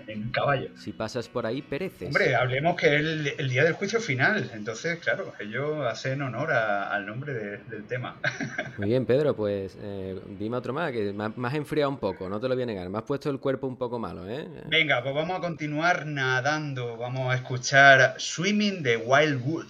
en, caballo. Si pasas por ahí, pereces. Hombre, hablemos que es el, el día del juicio final, entonces, claro, ellos hacen honor a- al nombre de- del tema. (laughs) Muy bien, Pedro, pues eh, dime otro más, que me has- me has enfriado un poco, no te lo voy a negar. Me has puesto el cuerpo un poco malo, ¿eh? Venga, pues vamos a continuar nadando. Vamos a escuchar Swimming de Wildwood.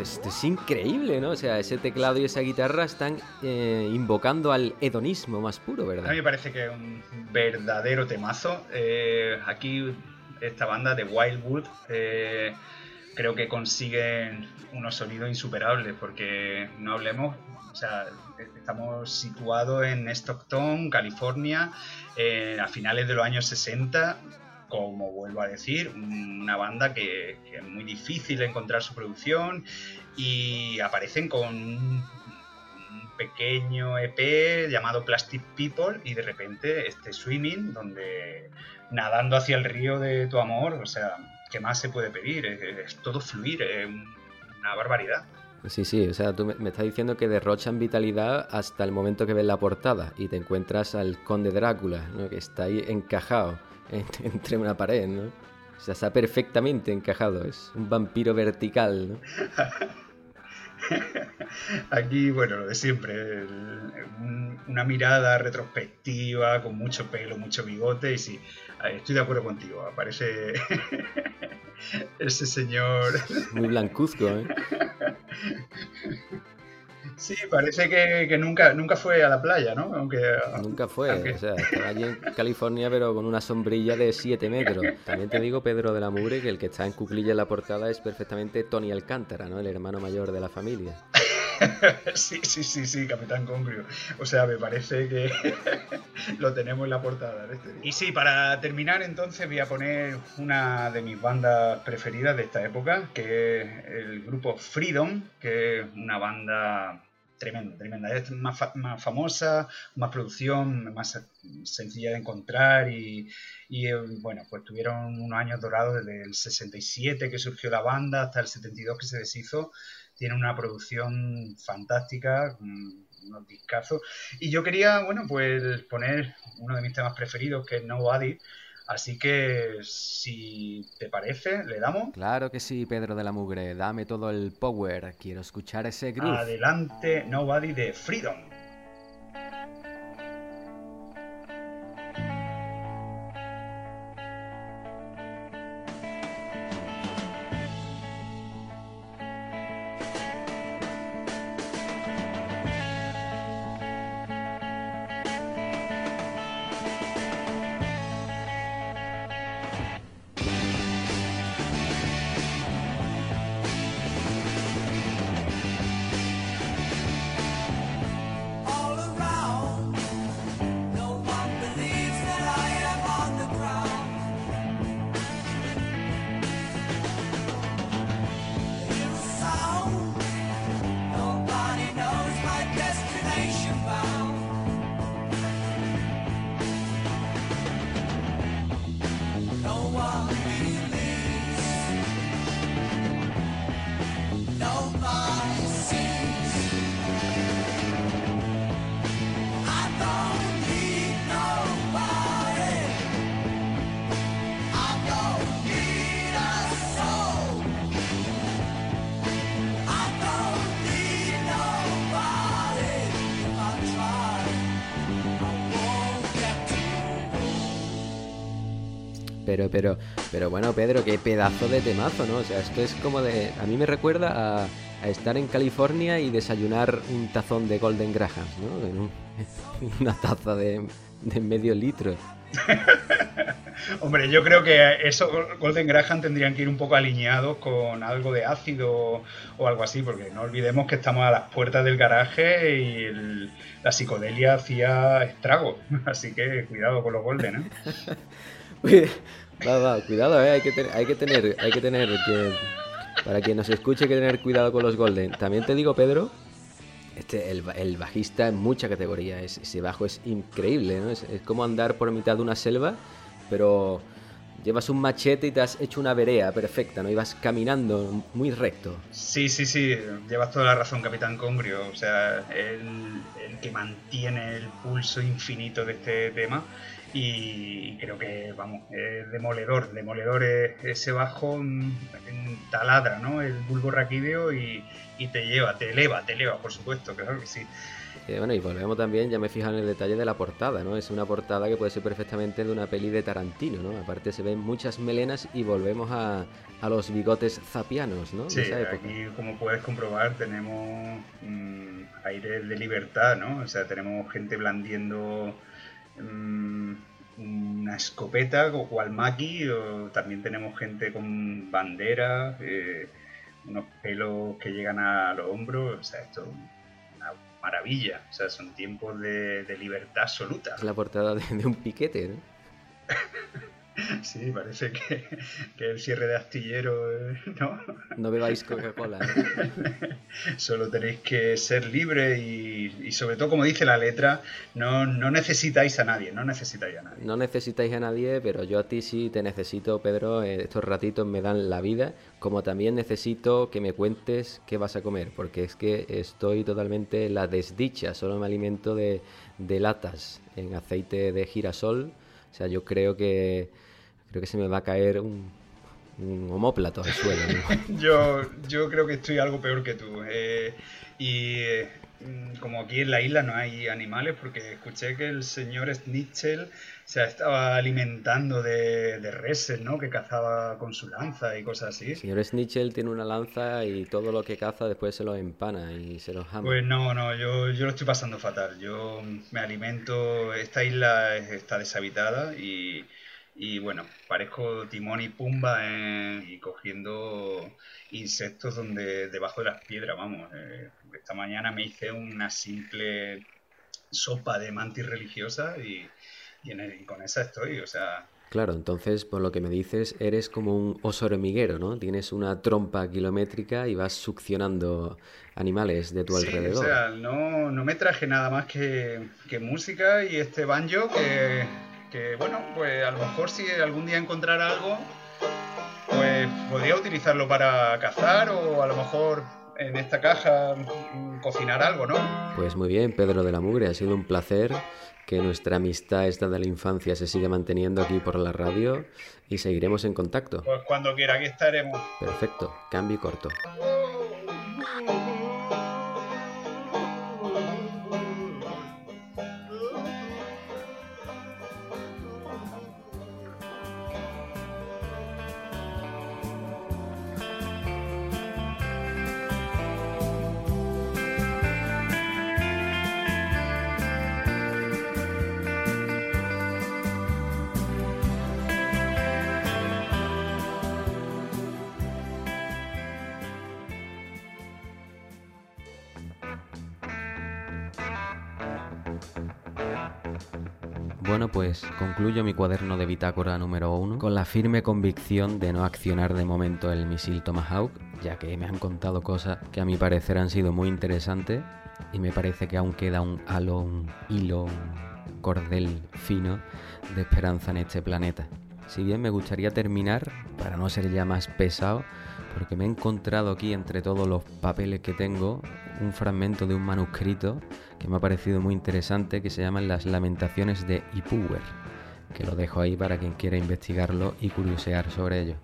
Es increíble, ¿no? O sea, ese teclado y esa guitarra están eh, invocando al hedonismo más puro, A mí ¿verdad? me parece que es un verdadero temazo. Eh, aquí esta banda de Wildwood eh, creo que consiguen unos sonidos insuperables porque no hablemos, o sea, estamos situados en Stockton, California, eh, a finales de los años 60. Como vuelvo a decir, una banda que, es muy difícil encontrar su producción y aparecen con un pequeño EP llamado Plastic People y de repente este swimming donde nadando hacia el río de tu amor, o sea, ¿qué más se puede pedir? Es, todo fluir, es un- una barbaridad. Sí, sí, o sea, tú me, estás diciendo que derrochan vitalidad hasta el momento que ves la portada y te encuentras al conde Drácula, ¿no? Que está ahí encajado en- (laughs) entre una pared, ¿no? O sea, está perfectamente encajado, es un vampiro vertical, ¿no? (laughs) Aquí, bueno, lo de siempre, una mirada retrospectiva con mucho pelo, mucho bigote y sí, estoy de acuerdo contigo, aparece (laughs) ese señor Muy blancuzco, ¿eh? Sí, parece que, que nunca, nunca fue a la playa, ¿no? Aunque, Nunca fue, aunque- o sea, estaba allí en California pero con una sombrilla de 7 metros. También te digo, Pedro de la Mure, que el que está en cuclilla en la portada es perfectamente Tony Alcántara, ¿no? El hermano mayor de la familia. (laughs) sí, sí, sí, sí, Capitán Congrio. O sea, me parece que (laughs) lo tenemos en la portada este. Y sí, para terminar entonces voy a poner una de mis bandas preferidas de esta época, que es el grupo Freedom, que es una banda tremenda, tremenda. Es más, fa- más famosa, más producción, más sencilla de encontrar y, y, eh, bueno, pues tuvieron unos años dorados desde el 67 que surgió la banda hasta el 72 que se deshizo. Tiene una producción fantástica, unos discazos. Y yo quería, bueno, pues poner uno de mis temas preferidos, que es Nobody. Así que, si te parece, le damos. Claro que sí, Pedro de la Mugre, dame todo el power, quiero escuchar ese groove. Adelante, Nobody de Freedom. Pedazo de temazo, ¿no? O sea, esto es como de... A mí me recuerda a, a estar en California y desayunar un tazón de Golden Grahams, ¿no? En un- (laughs) una taza de, de medio litro. (laughs) Hombre, yo creo que esos Golden Graham tendrían que ir un poco alineados con algo de ácido o algo así, porque no olvidemos que estamos a las puertas del garaje y el- la psicodelia hacía estragos. (laughs) Así que cuidado con los Golden, ¿eh? Va, va, cuidado, ¿eh? Hay que, hay que tener, hay que tener que... Para quien nos escuche hay que tener cuidado con los Golden. También te digo, Pedro, este, el, ba- el bajista en mucha categoría. es- ese bajo es increíble, ¿no? Es, como andar por mitad de una selva, pero llevas un machete y te has hecho una vereda perfecta, ¿no? Y vas caminando muy recto. Sí, sí, sí, llevas toda la razón, Capitán Congrio. O sea, el, el que mantiene el pulso infinito de este tema. Y creo que, vamos, es demoledor. Demoledor es ese bajo taladra, ¿no? El bulbo raquídeo y, y te lleva, te eleva, te eleva, por supuesto, claro que sí. Eh, bueno, y volvemos también, ya me he fijado en el detalle de la portada, ¿no? Es una portada que puede ser perfectamente de una peli de Tarantino, ¿no? Aparte se ven muchas melenas y volvemos a, a los bigotes zapianos, ¿no? Sí, aquí como puedes comprobar tenemos mm, aire de libertad, ¿no? O sea, tenemos gente blandiendo mm, una escopeta o cual maqui, o también tenemos gente con banderas, eh, unos pelos que llegan a los hombros, o sea, esto es una maravilla, o sea, son tiempos de, de libertad absoluta. Es la portada de, de un piquete, ¿no? (laughs) Sí, parece que, que el cierre de astillero, eh, ¿no? No bebáis Coca-Cola. (laughs) Solo tenéis que ser libres y, y sobre todo, como dice la letra, no, no necesitáis a nadie, no necesitáis a nadie. No necesitáis a nadie, pero yo a ti sí te necesito, Pedro. eh, Estos ratitos me dan la vida, como también necesito que me cuentes qué vas a comer, porque es que estoy totalmente en la desdicha, solo me alimento de, de latas en aceite de girasol. O sea, yo creo que creo que se me va a caer un, un homóplato al suelo. ¿no? (laughs) Yo, yo creo que estoy algo peor que tú. eh, y eh, como aquí en la isla no hay animales, porque escuché que el señor Snitchell se estaba alimentando de, de reses, ¿no? Que cazaba con su lanza y cosas así. El señor Snitchell tiene una lanza y todo lo que caza después se lo empana y se lo jama. Pues no, no, yo, yo lo estoy pasando fatal. Yo me alimento, esta isla es- está deshabitada y, y bueno, parezco Timón y Pumba eh, y cogiendo insectos donde debajo de las piedras, vamos. eh, esta mañana me hice una simple sopa de mantis religiosa y, y en el- y con esa estoy, o sea, Claro, entonces, por lo que me dices, eres como un oso hormiguero, ¿no? Tienes una trompa kilométrica y vas succionando animales de tu Sí, alrededor. o sea, no, no me traje nada más que, que música y este banjo que, que, bueno, pues a lo mejor si algún día encontrara algo, pues podría utilizarlo para cazar o a lo mejor en esta caja mm, cocinar algo, ¿no? Pues muy bien, Pedro de la Mugre, ha sido un placer que nuestra amistad esta de la infancia se siga manteniendo aquí por la radio y seguiremos en contacto. Pues cuando quiera aquí estaremos. Perfecto, cambio y corto. Bueno, pues concluyo mi cuaderno de bitácora número uno con la firme convicción de no accionar de momento el misil Tomahawk, ya que me han contado cosas que a mi parecer han sido muy interesantes y me parece que aún queda un halo, un hilo, un cordel fino de esperanza en este planeta. Si bien me gustaría terminar, para no ser ya más pesado, porque me he encontrado aquí entre todos los papeles que tengo un fragmento de un manuscrito que me ha parecido muy interesante que se llaman Las Lamentaciones de Ipuwer, que lo dejo ahí para quien quiera investigarlo y curiosear sobre ello.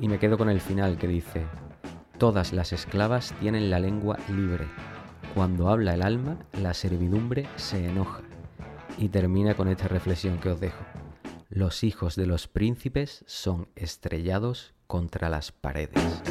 Y me quedo con el final que dice, Todas las esclavas tienen la lengua libre. Cuando habla el alma, la servidumbre se enoja. Y termina con esta reflexión que os dejo. Los hijos de los príncipes son estrellados contra las paredes.